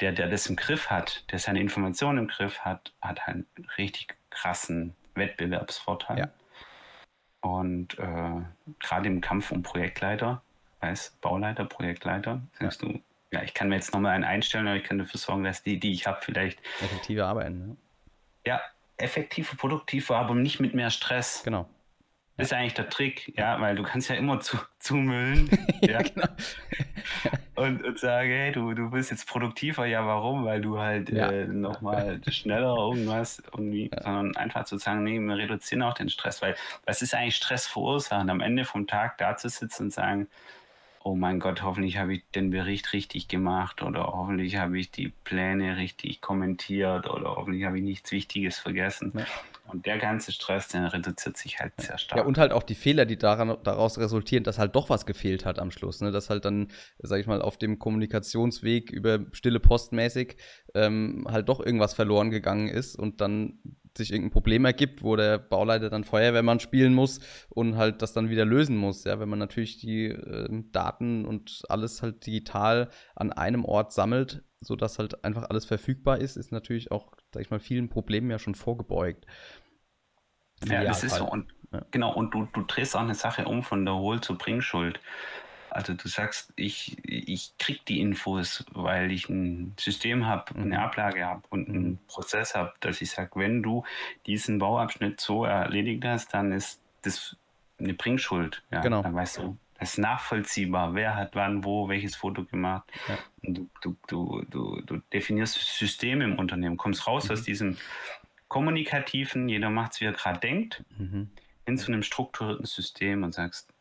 der, der das im Griff hat, der seine Informationen im Griff hat, hat halt einen richtig krassen Wettbewerbsvorteil. Ja. Und äh, gerade im Kampf um Projektleiter als Bauleiter, Projektleiter, sagst ja. du, ja, ich kann mir jetzt nochmal einen einstellen, aber ich kann dafür sorgen, dass die, die ich habe, vielleicht. Effektive arbeiten, ne? Ja, effektiver, produktiver, aber nicht mit mehr Stress. Genau. Das ist eigentlich der Trick, ja, weil du kannst ja immer zu, zumüllen. ja, genau. und, und sagen, hey, du, du bist jetzt produktiver, ja, warum? Weil du halt ja. äh, nochmal schneller irgendwas irgendwie, ja. sondern einfach zu sagen, nee, wir reduzieren auch den Stress, weil was ist eigentlich Stress verursachen? Am Ende vom Tag da zu sitzen und sagen, oh mein Gott, hoffentlich habe ich den Bericht richtig gemacht oder hoffentlich habe ich die Pläne richtig kommentiert oder hoffentlich habe ich nichts Wichtiges vergessen. Ja. Und der ganze Stress, der reduziert sich halt sehr stark. Ja, und halt auch die Fehler, die daran, daraus resultieren, dass halt doch was gefehlt hat am Schluss. Ne? Dass halt dann, sag ich mal, auf dem Kommunikationsweg über stille Postmäßig ähm, halt doch irgendwas verloren gegangen ist und dann sich irgendein Problem ergibt, wo der Bauleiter dann Feuerwehrmann spielen muss und halt das dann wieder lösen muss. Ja, wenn man natürlich die äh, Daten und alles halt digital an einem Ort sammelt, sodass halt einfach alles verfügbar ist, ist natürlich auch, sag ich mal, vielen Problemen ja schon vorgebeugt. Ja, das ist so. Und, ja. Genau, und du, du drehst auch eine Sache um von der Hohl zur Bringschuld. Also du sagst, ich, ich krieg die Infos, weil ich ein System habe, eine mhm. Ablage habe und einen. Prozess habe, dass ich sage, wenn du diesen Bauabschnitt so erledigt hast, dann ist das eine Bringschuld. Ja, genau. Dann weißt du, das ist nachvollziehbar, wer hat wann, wo, welches Foto gemacht. Ja. Du, du, du, du, du definierst Systeme im Unternehmen, kommst raus mhm. aus diesem kommunikativen, jeder macht es, wie er gerade denkt, mhm. hin zu einem strukturierten System und sagst,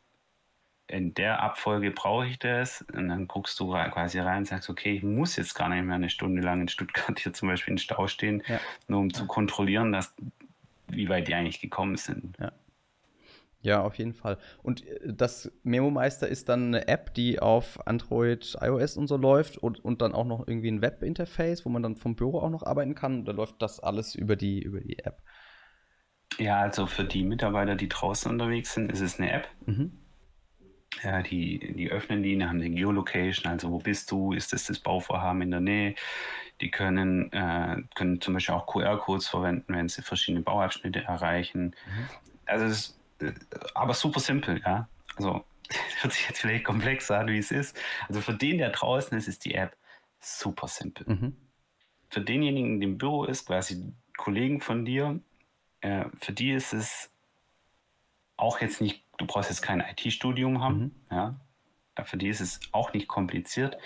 in der Abfolge brauche ich das. Und dann guckst du quasi rein und sagst, okay, ich muss jetzt gar nicht mehr eine Stunde lang in Stuttgart hier zum Beispiel in Stau stehen, ja. nur um ja. zu kontrollieren, dass, wie weit die eigentlich gekommen sind. Ja. Ja, auf jeden Fall. Und äh, das Memo Meister ist dann eine App, die auf Android, iOS und so läuft und, und dann auch noch irgendwie ein Webinterface, wo man dann vom Büro auch noch arbeiten kann. Da läuft das alles über die, über die App. Ja, also für die Mitarbeiter, die draußen unterwegs sind, ist es eine App. Mhm. Ja, die, die öffnen die, haben eine Geolocation, also wo bist du, ist das das Bauvorhaben in der Nähe. Die können, äh, können zum Beispiel auch QR-Codes verwenden, wenn sie verschiedene Bauabschnitte erreichen. Mhm. Also es ist, äh, aber super simpel, ja. Also hört sich jetzt vielleicht komplex an, wie es ist. Also für den, der draußen ist, ist die App super simpel. Mhm. Für denjenigen, der im Büro ist, quasi Kollegen von dir, äh, für die ist es auch jetzt nicht du brauchst jetzt kein IT-Studium haben, mhm. ja. Für die ist es auch nicht kompliziert,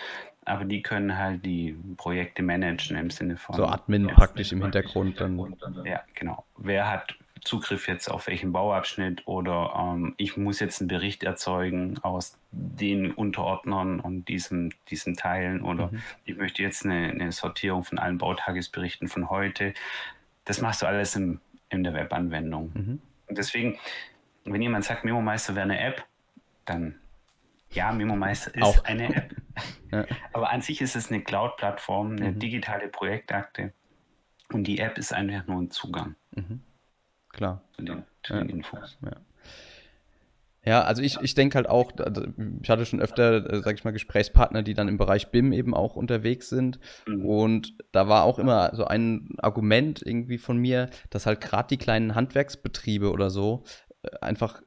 aber die können halt die Projekte managen im Sinne von. So Admin praktisch im Hintergrund dann. Ja, genau. Wer hat Zugriff jetzt auf welchen Bauabschnitt oder ähm, ich muss jetzt einen Bericht erzeugen aus den Unterordnern und diesen, diesen Teilen oder mhm. ich möchte jetzt eine, eine, Sortierung von allen Bautagesberichten von heute. Das machst du alles im, in der Webanwendung. Mhm. Und deswegen wenn jemand sagt, Memo Meister wäre eine App, dann ja, Memo Meister ist Auch. eine App. ja. Aber an sich ist es eine Cloud-Plattform, eine mhm. digitale Projektakte. Und die App ist einfach nur ein Zugang. Mhm. Klar. Zu den, zu ja. den Infos. Ja. Ja, also ich, ich denke halt auch, ich hatte schon öfter, äh, sag ich mal, Gesprächspartner, die dann im Bereich BIM eben auch unterwegs sind. Mhm. Und da war auch immer so ein Argument irgendwie von mir, dass halt gerade die kleinen Handwerksbetriebe oder so einfach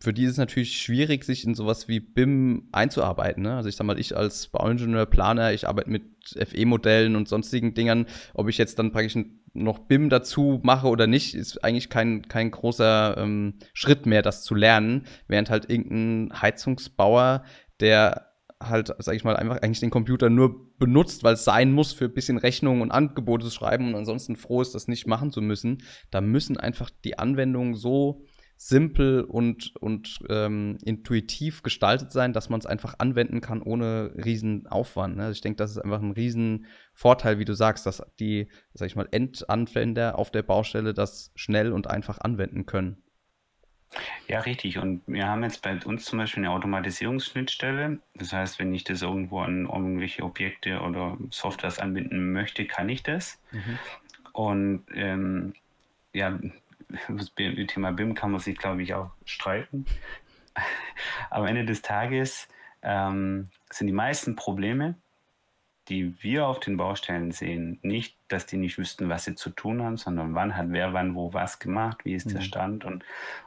für die ist es natürlich schwierig, sich in sowas wie BIM einzuarbeiten. Ne? Also ich sag mal, ich als Bauingenieur, Planer, ich arbeite mit FE-Modellen und sonstigen Dingern. Ob ich jetzt dann praktisch noch BIM dazu mache oder nicht, ist eigentlich kein, kein großer ähm, Schritt mehr, das zu lernen. Während halt irgendein Heizungsbauer, der halt, sag ich mal, einfach eigentlich den Computer nur benutzt, weil es sein muss, für ein bisschen Rechnungen und Angebote zu schreiben und ansonsten froh ist, das nicht machen zu müssen. Da müssen einfach die Anwendungen so simpel und, und ähm, intuitiv gestaltet sein, dass man es einfach anwenden kann ohne riesen Aufwand. Ne? Also ich denke, das ist einfach ein riesen Vorteil, wie du sagst, dass die, sag ich mal, Endanwender auf der Baustelle das schnell und einfach anwenden können. Ja, richtig. Und wir haben jetzt bei uns zum Beispiel eine Automatisierungsschnittstelle. Das heißt, wenn ich das irgendwo an irgendwelche Objekte oder Softwares anbinden möchte, kann ich das. Mhm. Und ähm, ja, das Thema BIM kann man sich, glaube ich, auch streiten. Am Ende des Tages ähm, sind die meisten Probleme, die wir auf den Baustellen sehen, nicht, dass die nicht wüssten, was sie zu tun haben, sondern wann hat wer wann wo was gemacht, wie ist mhm. der Stand und,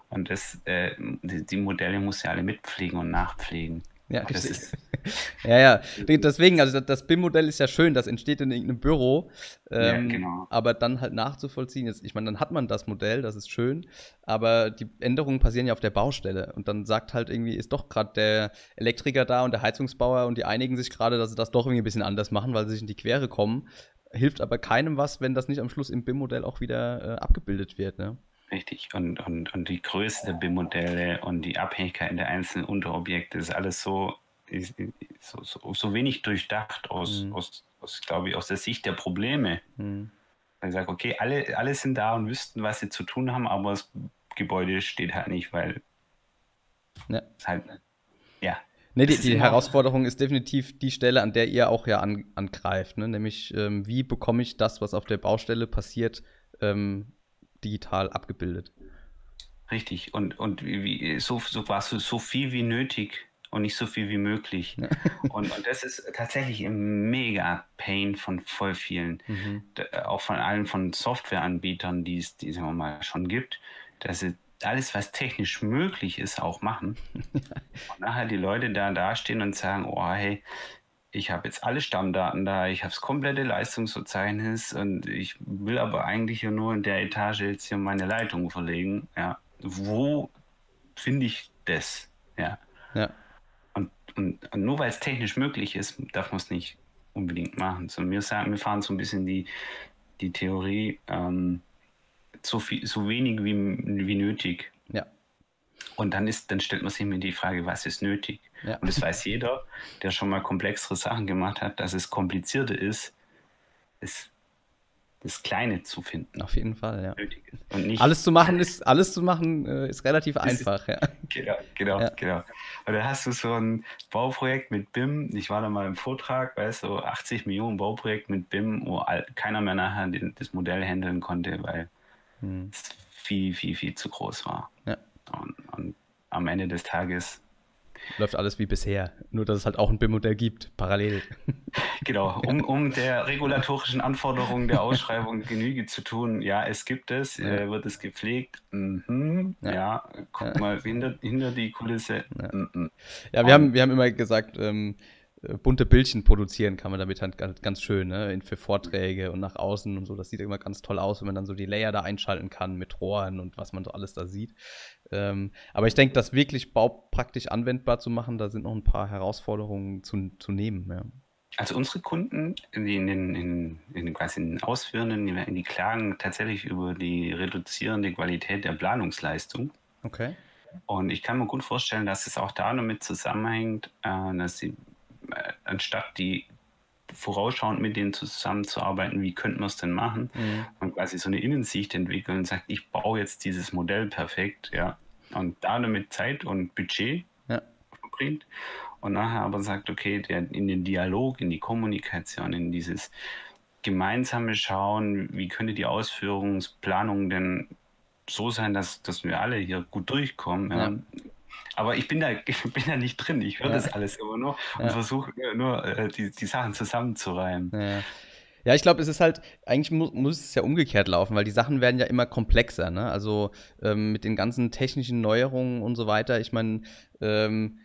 und das, äh, die, die Modelle muss ja alle mitpflegen und nachpflegen. Ja, das ist, ja, ja. Deswegen, also das BIM-Modell ist ja schön, das entsteht in irgendeinem Büro. Ähm, ja, genau. Aber dann halt nachzuvollziehen, ist, ich meine, dann hat man das Modell, das ist schön, aber die Änderungen passieren ja auf der Baustelle. Und dann sagt halt irgendwie, ist doch gerade der Elektriker da und der Heizungsbauer und die einigen sich gerade, dass sie das doch irgendwie ein bisschen anders machen, weil sie sich in die Quere kommen. Hilft aber keinem was, wenn das nicht am Schluss im BIM-Modell auch wieder äh, abgebildet wird, ne? Richtig. Und, und, und die Größe der BIM-Modelle und die Abhängigkeit der einzelnen Unterobjekte ist alles so ist, so, so, so, wenig durchdacht aus, mhm. aus, aus glaube ich, aus der Sicht der Probleme. Mhm. Ich sage, okay, alle, alle sind da und wüssten, was sie zu tun haben, aber das Gebäude steht halt nicht, weil ja. halt, ja. Nee, die, die Herausforderung ist definitiv die Stelle, an der ihr auch ja an, angreift, ne? nämlich ähm, wie bekomme ich das, was auf der Baustelle passiert, ähm, digital abgebildet. Richtig, und, und wie, so, so war so, so viel wie nötig und nicht so viel wie möglich. Ja. Und, und das ist tatsächlich ein mega Pain von voll vielen, mhm. auch von allen von Softwareanbietern, die es, die sagen wir mal, schon gibt, dass sie alles, was technisch möglich ist, auch machen. und nachher die Leute da dastehen und sagen, oh hey, ich habe jetzt alle Stammdaten da, ich habe das komplette Leistungsverzeichnis und ich will aber eigentlich ja nur in der Etage jetzt hier meine Leitung verlegen. Ja, wo finde ich das? Ja. ja. Und, und, und nur weil es technisch möglich ist, darf man es nicht unbedingt machen. So, wir, sagen, wir fahren so ein bisschen die, die Theorie, ähm, so, viel, so wenig wie, wie nötig. Ja. Und dann, ist, dann stellt man sich immer die Frage, was ist nötig? Ja. Und das weiß jeder, der schon mal komplexere Sachen gemacht hat, dass es komplizierter ist, ist das Kleine zu finden. Auf jeden Fall, ja. alles zu machen ist, alles zu machen äh, ist relativ ist, einfach, ja. Genau, genau, ja. genau. Und dann hast du so ein Bauprojekt mit BIM. Ich war da mal im Vortrag, weißt du, so 80 Millionen Bauprojekt mit BIM, wo keiner mehr nachher das Modell handeln konnte, weil hm. es viel, viel, viel zu groß war. Ja. Und, und am Ende des Tages läuft alles wie bisher. Nur, dass es halt auch ein BIM-Modell gibt, parallel. Genau, um, um der regulatorischen Anforderungen der Ausschreibung Genüge zu tun. Ja, es gibt es, ja. äh, wird es gepflegt. Mhm, ja. ja. guck mal hinter, hinter die Kulisse. Ja, mhm. ja wir, haben, wir haben immer gesagt, ähm, äh, bunte Bildchen produzieren kann man damit halt ganz schön, ne? Für Vorträge und nach außen und so. Das sieht immer ganz toll aus, wenn man dann so die Layer da einschalten kann mit Rohren und was man so alles da sieht. Ähm, aber ich denke, das wirklich baupraktisch anwendbar zu machen, da sind noch ein paar Herausforderungen zu, zu nehmen. Ja. Also unsere Kunden, die in den, in, in quasi in den Ausführenden, die klagen tatsächlich über die reduzierende Qualität der Planungsleistung. Okay. Und ich kann mir gut vorstellen, dass es auch da damit zusammenhängt, äh, dass sie äh, anstatt die vorausschauend mit denen zusammenzuarbeiten, wie könnten wir es denn machen, mhm. und quasi so eine Innensicht entwickeln und sagt, ich baue jetzt dieses Modell perfekt, ja, und da damit Zeit und Budget ja. verbringt und nachher aber sagt, okay, der, in den Dialog, in die Kommunikation, in dieses gemeinsame Schauen, wie könnte die Ausführungsplanung denn so sein, dass, dass wir alle hier gut durchkommen. Ja. Ja. Aber ich bin da, ich bin da nicht drin. Ich höre ja. das alles immer nur und ja. versuche nur äh, die, die Sachen zusammenzureimen. Ja. Ja, ich glaube, es ist halt, eigentlich mu muss es ja umgekehrt laufen, weil die Sachen werden ja immer komplexer, ne? Also ähm, mit den ganzen technischen Neuerungen und so weiter. Ich meine, ähm,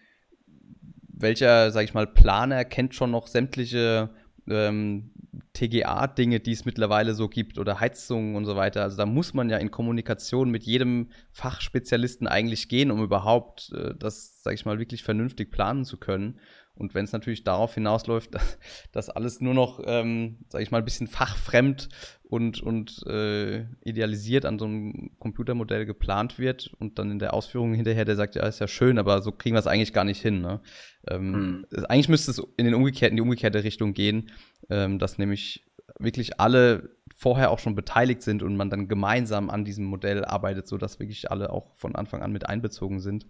welcher, sag ich mal, Planer kennt schon noch sämtliche ähm, TGA-Dinge, die es mittlerweile so gibt oder Heizungen und so weiter. Also da muss man ja in Kommunikation mit jedem Fachspezialisten eigentlich gehen, um überhaupt äh, das, sag ich mal, wirklich vernünftig planen zu können. Und wenn es natürlich darauf hinausläuft, dass, dass alles nur noch, ähm, sag ich mal, ein bisschen fachfremd und, und äh, idealisiert an so einem Computermodell geplant wird und dann in der Ausführung hinterher der sagt, ja, ist ja schön, aber so kriegen wir es eigentlich gar nicht hin. Ne? Ähm, mhm. Eigentlich müsste es in, den umgekehrten, die umgekehrte Richtung gehen, ähm, dass nämlich wirklich alle vorher auch schon beteiligt sind und man dann gemeinsam an diesem Modell arbeitet, sodass wirklich alle auch von Anfang an mit einbezogen sind.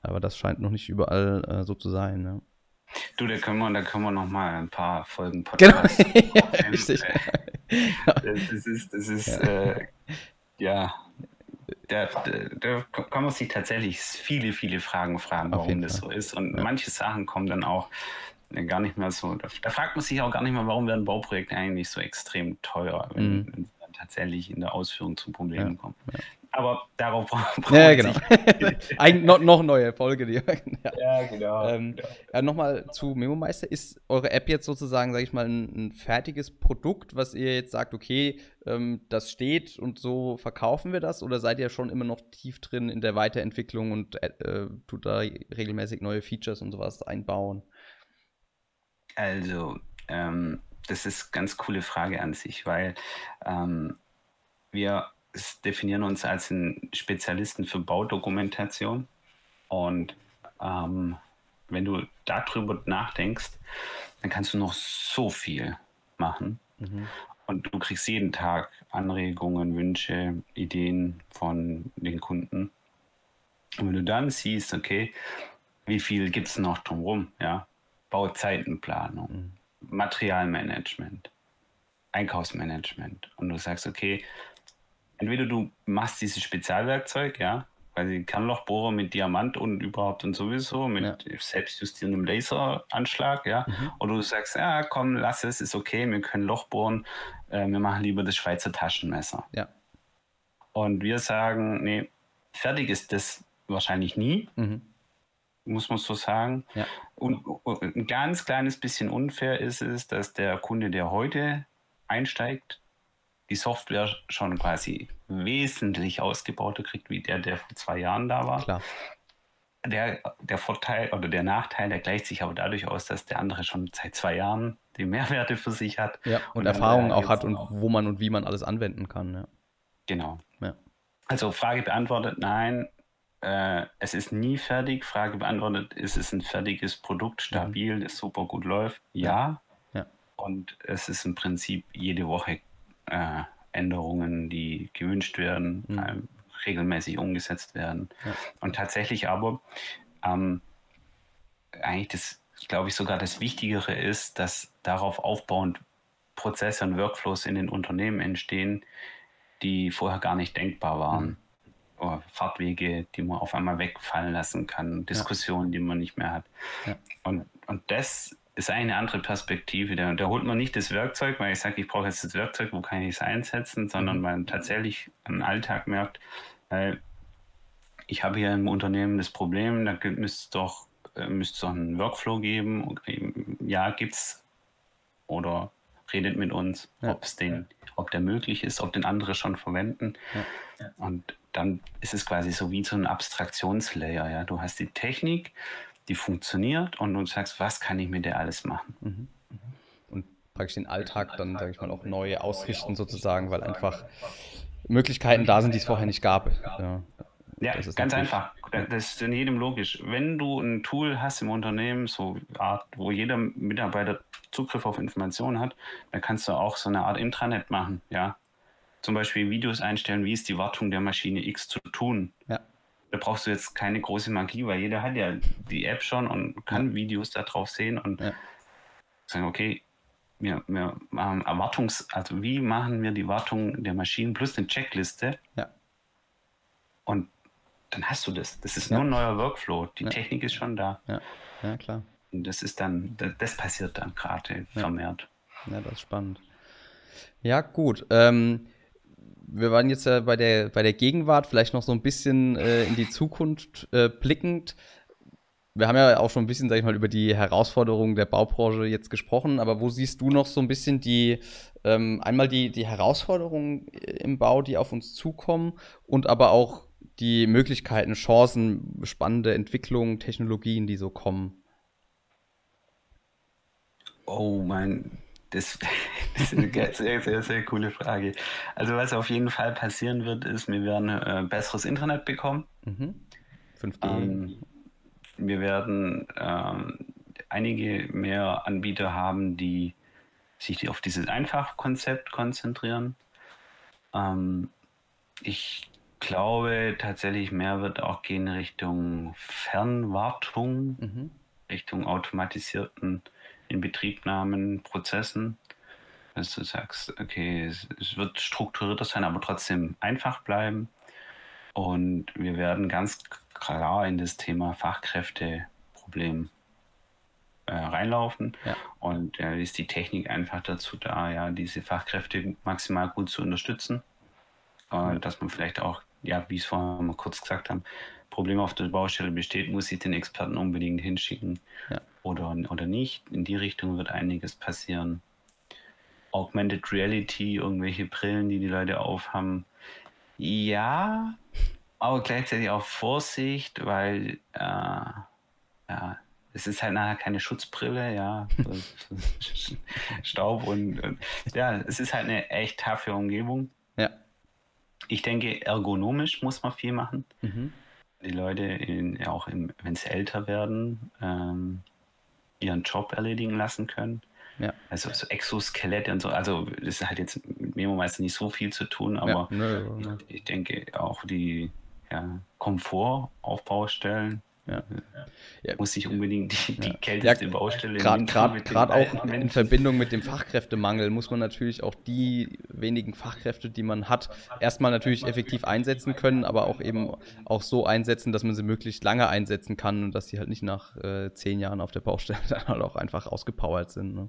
Aber das scheint noch nicht überall äh, so zu sein. Ne? Du, da können wir, da können wir noch mal ein paar Folgen Podcast. Genau. ja, richtig. Das ist, das ist, ja, äh, ja da, da, da, kann man sich tatsächlich viele, viele Fragen fragen, warum das so ist. Und ja. manche Sachen kommen dann auch gar nicht mehr so. Da, da, fragt man sich auch gar nicht mehr, warum werden Bauprojekte eigentlich so extrem teuer, wenn, mhm. wenn sie dann tatsächlich in der Ausführung zu Problemen ja. kommen. Aber darauf brauchen wir Ja, genau. Ein, noch, noch neue Folge. Die, ja. ja, genau. Ähm, genau. Ja, Nochmal zu Memo Meister. Ist eure App jetzt sozusagen, sage ich mal, ein, ein, fertiges Produkt, was ihr jetzt sagt, okay, ähm, das steht und so verkaufen wir das? Oder seid ihr schon immer noch tief drin in der Weiterentwicklung und äh, tut da regelmäßig neue Features und sowas einbauen? Also, ähm, das ist eine ganz coole Frage an sich, weil ähm, wir definieren uns als einen Spezialisten für Baudokumentation und ähm, wenn du darüber nachdenkst, dann kannst du noch so viel machen. Mhm. Und du kriegst jeden Tag Anregungen, Wünsche, Ideen von den Kunden. Und wenn du dann siehst, okay, wie viel gibt es noch drumherum, ja, Bauzeitenplanung, mhm. Materialmanagement, Einkaufsmanagement. Und du sagst, okay, entweder du machst dieses Spezialwerkzeug, ja, quasi Kernlochbohrer mit Diamant und überhaupt und sowieso mit ja. selbstjustierendem Laseranschlag, ja. Mhm. Oder du sagst, ja, komm, lass es, ist okay, wir können Loch bohren, äh, wir machen lieber das Schweizer Taschenmesser. Ja. Und wir sagen, nee, fertig ist das wahrscheinlich nie. Mhm. Muss man so sagen. Ja. Und, und ein ganz kleines bisschen unfair ist es, dass der Kunde, der heute einsteigt, die Software schon quasi wesentlich ausgebauter kriegt, wie der, der vor zwei Jahren da war. Klar. Der, der Vorteil oder der Nachteil, der gleicht sich aber dadurch aus, dass der andere schon seit zwei Jahren die Mehrwerte für sich hat. Ja, und, und Erfahrungen auch hat und auch. wo man und wie man alles anwenden kann. Ja. Genau. Ja. Also Frage beantwortet, nein, äh, es ist nie fertig. Frage beantwortet, ist es ein fertiges Produkt, stabil, mhm. das super gut läuft? Ja. ja. Und es ist im Prinzip jede Woche äh, Änderungen, die gewünscht werden, mhm. äh, regelmäßig umgesetzt werden. Ja. Und tatsächlich aber ähm, eigentlich das, glaube ich, sogar das Wichtigere ist, dass darauf aufbauend Prozesse und Workflows in den Unternehmen entstehen, die vorher gar nicht denkbar waren. Mhm. Oder Fahrtwege, die man auf einmal wegfallen lassen kann, Diskussionen, ja. die man nicht mehr hat. Ja. Und, und das ist eine andere Perspektive. Da, da holt man nicht das Werkzeug, weil ich sage, ich brauche jetzt das Werkzeug, wo kann ich es einsetzen, sondern mhm. man tatsächlich im Alltag merkt, weil ich habe hier im Unternehmen das Problem, da müsste es doch, äh, müsste doch einen Workflow geben. Ja, gibt es. Oder redet mit uns, ja. ob es den, ob der möglich ist, ob den andere schon verwenden. Ja. Und dann ist es quasi so wie so ein Abstraktionslayer. Ja? Du hast die Technik, die funktioniert und du sagst, was kann ich mit der alles machen? Mhm. Und praktisch den Alltag dann, sage ich mal, auch neu ausrichten sozusagen, weil einfach Möglichkeiten da sind, die es vorher nicht gab. Ja, ja ganz einfach. Das ist in jedem logisch. Wenn du ein Tool hast im Unternehmen, so Art, wo jeder Mitarbeiter Zugriff auf Informationen hat, dann kannst du auch so eine Art Intranet machen, ja. Zum Beispiel Videos einstellen, wie ist die Wartung der Maschine X zu tun. Ja da brauchst du jetzt keine große Magie, weil jeder hat ja die App schon und kann ja. Videos da drauf sehen und ja. sagen, okay, wir, wir machen Erwartungs-, also wie machen wir die Wartung der Maschinen plus eine Checkliste. Ja. Und dann hast du das. Das ist nur ein neuer Workflow. Die Technik ist schon da. Ja, ja klar. Und das ist dann, das, das passiert dann gerade vermehrt. Ja, das ist spannend. Ja, gut. Ähm, wir waren jetzt ja bei der, bei der Gegenwart, vielleicht noch so ein bisschen äh, in die Zukunft äh, blickend. Wir haben ja auch schon ein bisschen, sag ich mal, über die Herausforderungen der Baubranche jetzt gesprochen, aber wo siehst du noch so ein bisschen die, ähm, einmal die, die Herausforderungen im Bau, die auf uns zukommen und aber auch die Möglichkeiten, Chancen, spannende Entwicklungen, Technologien, die so kommen? Oh mein das, das, ist eine sehr, sehr, sehr coole Frage. Also was auf jeden Fall passieren wird, ist, wir werden äh, besseres Internet bekommen. Mhm. 5G. Ähm, wir werden ähm, einige mehr Anbieter haben, die sich auf dieses Einfachkonzept konzentrieren. Ähm, ich glaube tatsächlich, mehr wird auch gehen Richtung Fernwartung, mhm. Richtung automatisierten Inbetriebnahmen, Prozessen, dass du sagst, okay, es, wird strukturierter sein, aber trotzdem einfach bleiben. Und wir werden ganz klar in das Thema Fachkräfteproblem äh, reinlaufen. Ja. Und äh, ist die Technik einfach dazu da, ja, diese Fachkräfte maximal gut zu unterstützen. Äh, dass man vielleicht auch, ja, wie es vorher mal kurz gesagt haben, Problem auf der Baustelle besteht, muss ich den Experten unbedingt hinschicken. Ja oder, oder nicht. In die Richtung wird einiges passieren. Augmented Reality, irgendwelche Brillen, die die Leute aufhaben. Ja, aber gleichzeitig auch Vorsicht, weil äh, ja, es ist halt nachher keine Schutzbrille, ja. Staub und, und, ja, es ist halt eine echt taffe Umgebung. Ja. Ich denke, ergonomisch muss man viel machen. Mhm die Leute, in, auch wenn sie älter werden, ähm, ihren Job erledigen lassen können. Ja. Also so Exoskelette und so. Also das hat jetzt mit Memo meistens nicht so viel zu tun, aber ja, nö, nö. Ich, ich, denke auch die ja, Komfort auf Baustellen. Ja. Ja. Muss ich unbedingt die, die kälteste Baustelle Gerade auch in Verbindung mit dem Fachkräftemangel muss man natürlich auch die wenigen Fachkräfte, die man hat, erstmal natürlich effektiv einsetzen können, aber auch eben auch so einsetzen, dass man sie möglichst lange einsetzen kann und dass sie halt nicht nach äh, zehn Jahren auf der Baustelle dann halt auch einfach ausgepowert sind. Ne?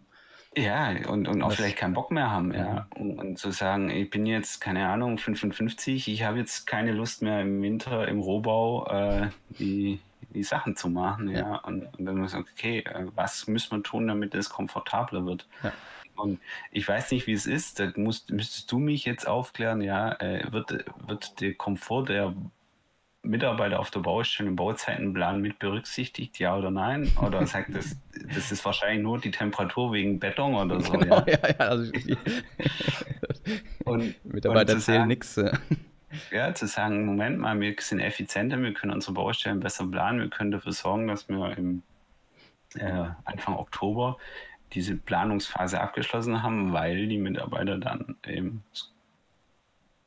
Ja, und, und auch das, vielleicht keinen Bock mehr haben, ja. ja. Und, und, zu sagen, ich bin jetzt, keine Ahnung, 55, ich habe jetzt keine Lust mehr im Winter im Rohbau äh, die, die Sachen zu machen, ja. ja. Und, und, dann muss man sagen, okay, äh, was müssen wir tun, damit es komfortabler wird? Ja. Und ich weiß nicht, wie es ist, da musst, müsstest du mich jetzt aufklären, ja, äh, wird, wird der Komfort der Mitarbeiter auf der Baustelle im Bauzeitenplan mit berücksichtigt, ja oder nein? Oder sagt das, das ist wahrscheinlich nur die Temperatur wegen Beton oder so? Genau, ja, ja, ja also und, Mitarbeiter und zählen nichts. Ja, zu sagen, Moment mal, wir sind effizienter, wir können unsere Baustellen besser planen, wir können dafür sorgen, dass wir im äh, Anfang Oktober diese Planungsphase abgeschlossen haben, weil die Mitarbeiter dann eben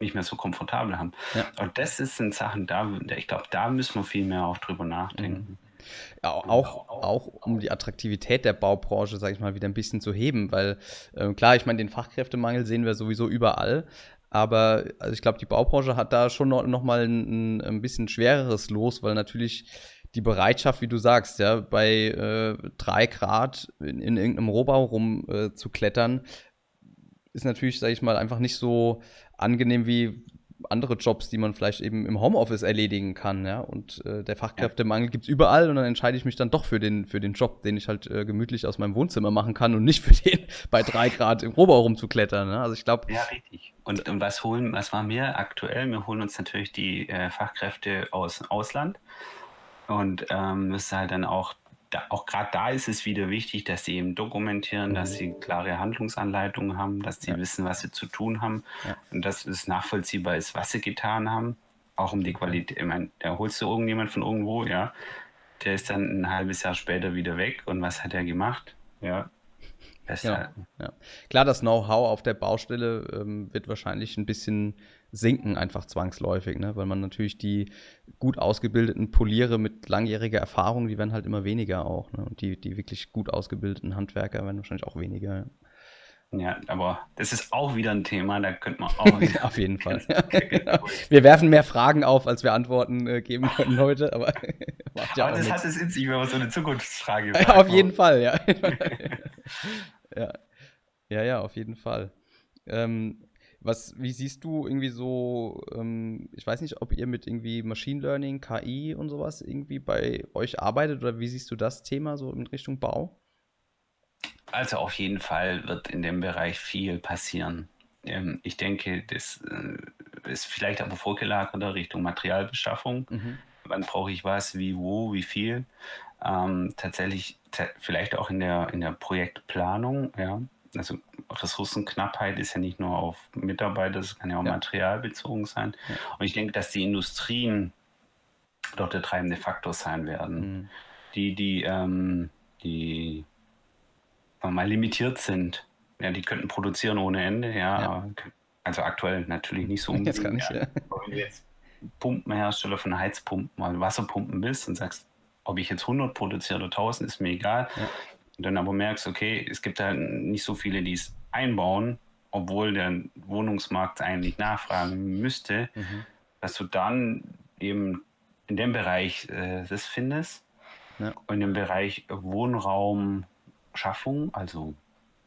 nicht mehr so komfortabel haben. Ja. Und das sind Sachen, da, ich glaube, da müssen wir viel mehr auch drüber nachdenken. Mhm. Ja, auch, auch um die Attraktivität der Baubranche, sage ich mal, wieder ein bisschen zu heben, weil äh, klar, ich meine, den Fachkräftemangel sehen wir sowieso überall, aber also ich glaube, die Baubranche hat da schon noch, noch mal ein, ein, bisschen schwereres Los, weil natürlich die Bereitschaft, wie du sagst, ja, bei äh, drei Grad in, in irgendeinem Rohbau rumzuklettern, äh, ist natürlich, sage ich mal, einfach nicht so angenehm wie andere Jobs, die man vielleicht eben im Homeoffice erledigen kann, ja. Und äh, der Fachkräftemangel gibt es überall und dann entscheide ich mich dann doch für den, für den Job, den ich halt äh, gemütlich aus meinem Wohnzimmer machen kann und nicht für den bei drei Grad im Rohbau rumzuklettern. Ne? Also ich glaube. Ja, richtig. Und, und was holen, was machen wir aktuell? Wir holen uns natürlich die äh, Fachkräfte aus Ausland. Und ähm, das ist halt dann auch da, auch gerade da ist es wieder wichtig, dass sie eben dokumentieren, dass sie klare Handlungsanleitungen haben, dass sie ja. wissen, was sie zu tun haben ja. und dass es nachvollziehbar ist, was sie getan haben. Auch um die Qualität. Ich meine, da holst du irgendjemand von irgendwo, ja, der ist dann ein halbes Jahr später wieder weg und was hat er gemacht? Ja, ja, ja. Klar, das Know-how auf der Baustelle ähm, wird wahrscheinlich ein bisschen sinken, einfach zwangsläufig, ne? weil man natürlich die gut ausgebildeten Poliere mit langjähriger Erfahrung, die werden halt immer weniger auch. Ne? Und die, die wirklich gut ausgebildeten Handwerker werden wahrscheinlich auch weniger. Ja. Ja, aber das ist auch wieder ein Thema, da könnte man auch. auf jeden Fall. genau. Wir werfen mehr Fragen auf, als wir Antworten äh, geben können heute, aber. aber das hat es in sich, wenn man so eine Zukunftsfrage auf jeden Fall, ja. Ja. Ja, ja, auf jeden Fall. Ähm, was, wie siehst du irgendwie so, ähm, ich weiß nicht, ob ihr mit irgendwie Machine Learning, KI und sowas irgendwie bei euch arbeitet oder wie siehst du das Thema so in Richtung Bau? Also auf jeden Fall wird in dem Bereich viel passieren. Ähm, ich denke, das äh, ist vielleicht aber vorgelagerter Richtung Materialbeschaffung. Mhm. Wann brauche ich was, wie, wo, wie viel? Ähm, tatsächlich, vielleicht auch in der, in der Projektplanung, ja also Ressourcenknappheit ist ja nicht nur auf Mitarbeiter, es kann ja auch ja. materialbezogen sein. Ja. Und ich denke, dass die Industrien dort der treibende Faktor sein werden. Mhm. Die, die, ähm, die mal limitiert sind, ja, die könnten produzieren ohne Ende, ja, ja. also aktuell natürlich nicht so unbedingt. Jetzt kann ich, ja. Wenn du jetzt Pumpenhersteller von Heizpumpen, mal Wasserpumpen bist und sagst, ob ich jetzt 100 produziere oder 1000, ist mir egal. Ja und dann aber merkst, okay, es gibt halt nicht so viele, die es einbauen, obwohl der Wohnungsmarkt eigentlich nachfragen müsste, mhm. dass du dann eben in dem Bereich äh, das findest. Ja. Und im Bereich Wohnraumschaffung, also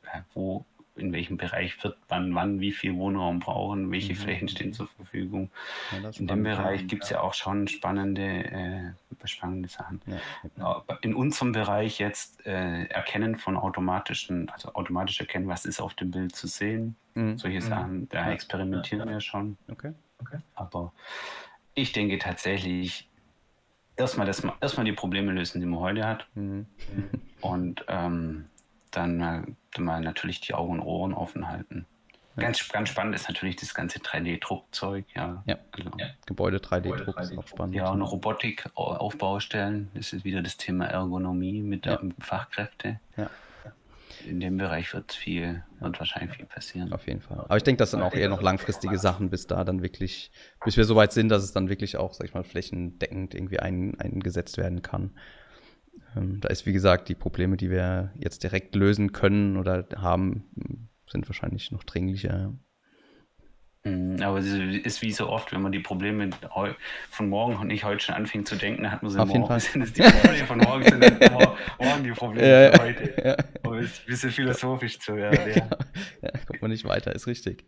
äh, wo in welchem Bereich wird man wann wie viel Wohnraum brauchen, welche mhm. Flächen stehen zur Verfügung. Ja, in dem Bereich gibt es ja. ja. auch schon spannende, äh, spannende Sachen. Ja. In unserem Bereich jetzt äh, Erkennen von automatischen, also automatisch erkennen, was ist auf dem Bild zu sehen. Mhm. Solche mhm. Sachen, da experimentieren wir schon. Okay. okay. Aber ich denke tatsächlich, erstmal, erstmal die Probleme lösen, die man heute hat. Mhm. Und ähm, dann mal, mal natürlich die Augen und Ohren offen halten. Ganz, ganz spannend ist natürlich das ganze 3D-Druckzeug, ja. Ja, genau. ja. Gebäude 3D-Druck 3D ist auch spannend. Ja, und Robotik auf Baustellen. Das ist wieder das Thema Ergonomie mit ja. Fachkräfte. Ja. In dem Bereich wird viel, wird wahrscheinlich viel passieren. Auf jeden Fall. Aber ich denke, das sind auch eher noch langfristige Sachen, bis da dann wirklich, bis wir so weit sind, dass es dann wirklich auch, sag ich mal, flächendeckend irgendwie ein, eingesetzt werden kann. Ähm, da ist, wie gesagt, die Probleme, die wir jetzt direkt lösen können oder haben, sind wahrscheinlich noch dringlicher. Mhm, aber es ist wie so oft, wenn man die Probleme von morgen und nicht heute schon anfängt zu denken, dann hat man sie Auf morgen. Jeden Fall. Sind es die Probleme von morgen, sind dann morgen die Probleme ja, von heute. Ja. Um ein bisschen philosophisch zu werden. Ja, genau. ja, kommt man nicht weiter, ist richtig.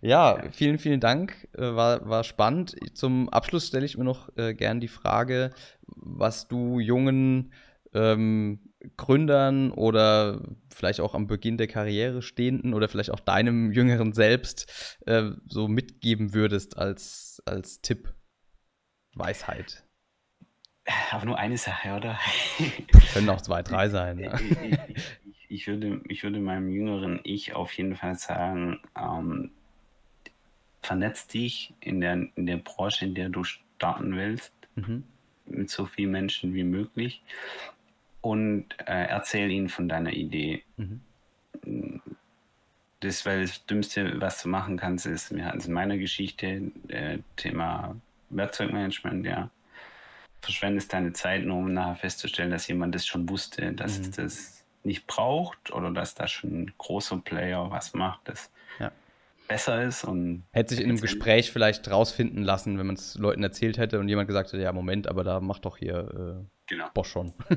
Ja, vielen, vielen Dank. Äh, war, war spannend. Zum Abschluss stelle ich mir noch äh, gern die Frage, was du jungen ähm, Gründern oder vielleicht auch am Beginn der Karriere stehenden oder vielleicht auch deinem jüngeren Selbst äh, so mitgeben würdest als, als Tipp? Weisheit. Aber nur eine Sache, oder? Können auch zwei, drei sein. Ich, ich, ich, würde, ich würde meinem jüngeren Ich auf jeden Fall sagen, ähm, vernetz dich in der, in der Branche, in der du starten willst, mhm. mit so vielen Menschen wie möglich und äh, erzähl ihnen von deiner Idee. Mhm. Das, weil das Dümmste, was du machen kannst, ist, wir hatten es in meiner Geschichte, äh, Thema Werkzeugmanagement, ja. Verschwendest deine Zeit nur, um nachher festzustellen, dass jemand das schon wusste, dass mhm. es das nicht braucht oder dass da schon ein großer Player was macht, das. Besser ist. Und hätte sich in einem Gespräch vielleicht rausfinden lassen, wenn man es Leuten erzählt hätte und jemand gesagt hätte, ja, Moment, aber da mach doch hier äh Genau. Bosch schon. ja,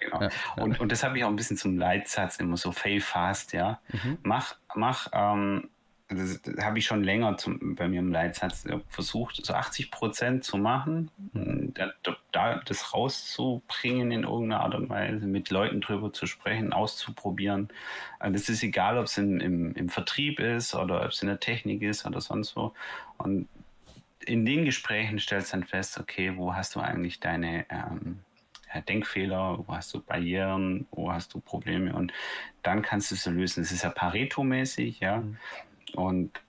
genau. Ja, ja. Und, und das habe ich auch ein bisschen zum Leitsatz immer so fail fast, ja. Mhm. Mach, mach, ähm, das, das habe ich schon länger zum, bei mir im Leitsatz versucht, so 80 Prozent zu machen, mhm. da, da, das rauszubringen in irgendeiner Art und Weise, mit Leuten drüber zu sprechen, auszuprobieren. Also das ist egal, ob es im, im, im Vertrieb ist oder ob es in der Technik ist oder sonst wo. Und in den Gesprächen stellst du dann fest, okay, wo hast du eigentlich deine ähm, Denkfehler, wo hast du Barrieren, wo hast du Probleme und dann kannst du es lösen. Das ist ja Pareto-mäßig, ja. Mhm. Und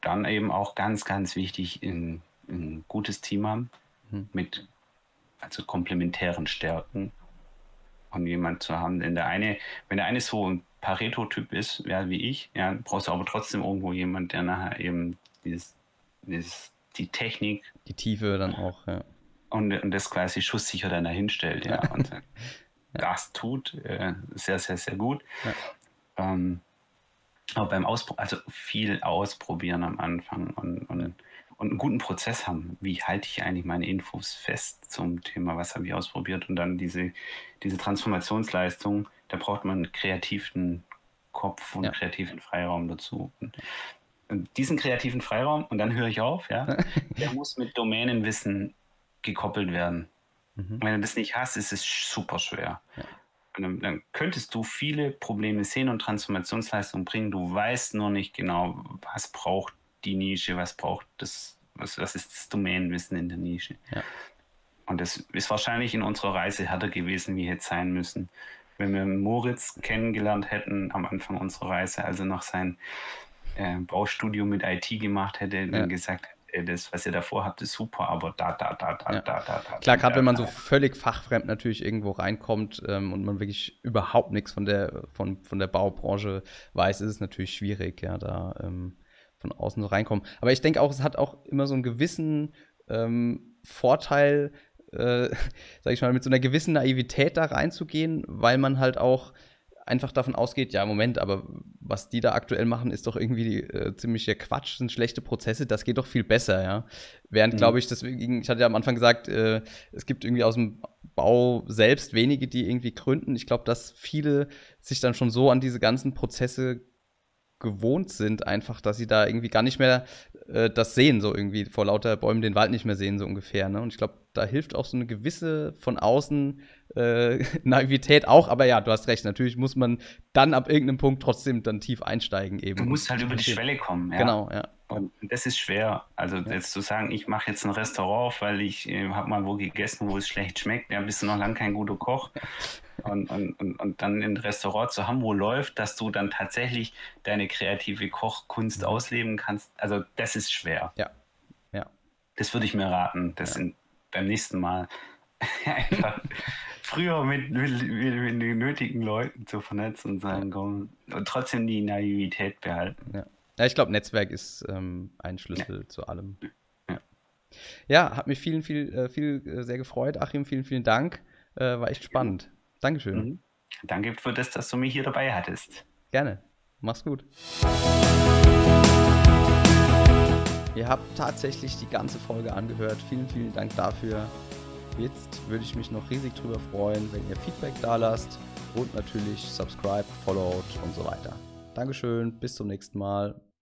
dann eben auch ganz, ganz wichtig, ein, ein gutes Team haben mhm. mit also komplementären Stärken und jemand zu haben. Denn der eine, wenn der eine so ein Pareto-Typ ist, ja, wie ich, ja, brauchst du aber trotzdem irgendwo jemand, der nachher eben dieses, dieses, die Technik. Die Tiefe dann auch, ja und, und das quasi schusssicher dann dahinstellt. Ja. Und ja. das tut äh, sehr, sehr, sehr gut. Ja. Ähm, aber beim Ausprobieren, also viel ausprobieren am Anfang und, und, und einen guten Prozess haben. Wie halte ich eigentlich meine Infos fest zum Thema, was habe ich ausprobiert? Und dann diese, diese Transformationsleistung, da braucht man einen kreativen Kopf und ja. kreativen Freiraum dazu. Und, und diesen kreativen Freiraum, und dann höre ich auf, ja, der muss mit Domänenwissen gekoppelt werden. Mhm. Wenn du das nicht hast, ist es super schwer. Ja. Dann, dann, könntest du viele Probleme sehen und Transformationsleistungen bringen. Du weißt nur nicht genau, was braucht die Nische, was braucht das, was, was ist das Domänenwissen in der Nische. Ja. Und das ist wahrscheinlich in unserer Reise härter gewesen, wie hätte sein müssen. Wenn wir Moritz kennengelernt hätten am Anfang unserer Reise, also noch sein äh, Baustudio mit IT gemacht hätte, ja. dann gesagt das, was ihr davor habt, ist super, aber da, da, da, da, ja. da, da, da. Klar, gerade wenn man so völlig fachfremd natürlich irgendwo reinkommt ähm, und man wirklich überhaupt nichts von der, von, von der Baubranche weiß, ist es natürlich schwierig, ja, da ähm, von außen so reinkommen. Aber ich denke auch, es hat auch immer so einen gewissen ähm, Vorteil, äh, sag ich mal, mit so einer gewissen Naivität da reinzugehen, weil man halt auch einfach davon ausgeht, ja, Moment, aber was die da aktuell machen, ist doch irgendwie äh, ziemlicher Quatsch, sind schlechte Prozesse, das geht doch viel besser, ja. Während, mhm. glaube ich, deswegen, ich hatte ja am Anfang gesagt, äh, es gibt irgendwie aus dem Bau selbst wenige, die irgendwie gründen. Ich glaube, dass viele sich dann schon so an diese ganzen Prozesse gewohnt sind, einfach, dass sie da irgendwie gar nicht mehr äh, das sehen, so irgendwie vor lauter Bäumen den Wald nicht mehr sehen, so ungefähr. Ne? Und ich glaube, da hilft auch so eine gewisse von außen äh, Naivität auch, aber ja, du hast recht, natürlich muss man dann ab irgendeinem Punkt trotzdem dann tief einsteigen eben. Du musst halt über die Schwelle kommen, ja. Genau, ja. Und das ist schwer. Also ja. jetzt zu sagen, ich mache jetzt ein Restaurant, weil ich äh, habe mal wo gegessen, wo es schlecht schmeckt, ja, bist du noch lange kein guter Koch. und, und, und, und, dann ein Restaurant zu haben, wo läuft, dass du dann tatsächlich deine kreative Kochkunst mhm. ausleben kannst. Also das ist schwer. Ja. ja. Das würde ich mir raten, das ja. in, beim nächsten Mal einfach früher mit, mit, mit, mit, den nötigen Leuten zu vernetzen und sagen, komm, und trotzdem die Naivität behalten. Ja, ja ich glaube, Netzwerk ist ähm, ein Schlüssel ja. zu allem. Ja. ja, hat mich vielen, viel, äh, viel äh, sehr gefreut. Achim, vielen, vielen Dank. Äh, war echt spannend. Dankeschön. Mhm. Danke für das, dass du mich hier dabei hattest. Gerne. Mach's gut. Ihr habt tatsächlich die ganze Folge angehört. Vielen, vielen Dank dafür. Jetzt würde ich mich noch riesig drüber freuen, wenn ihr Feedback da lasst und natürlich subscribe, followed und so weiter. Dankeschön, bis zum nächsten Mal.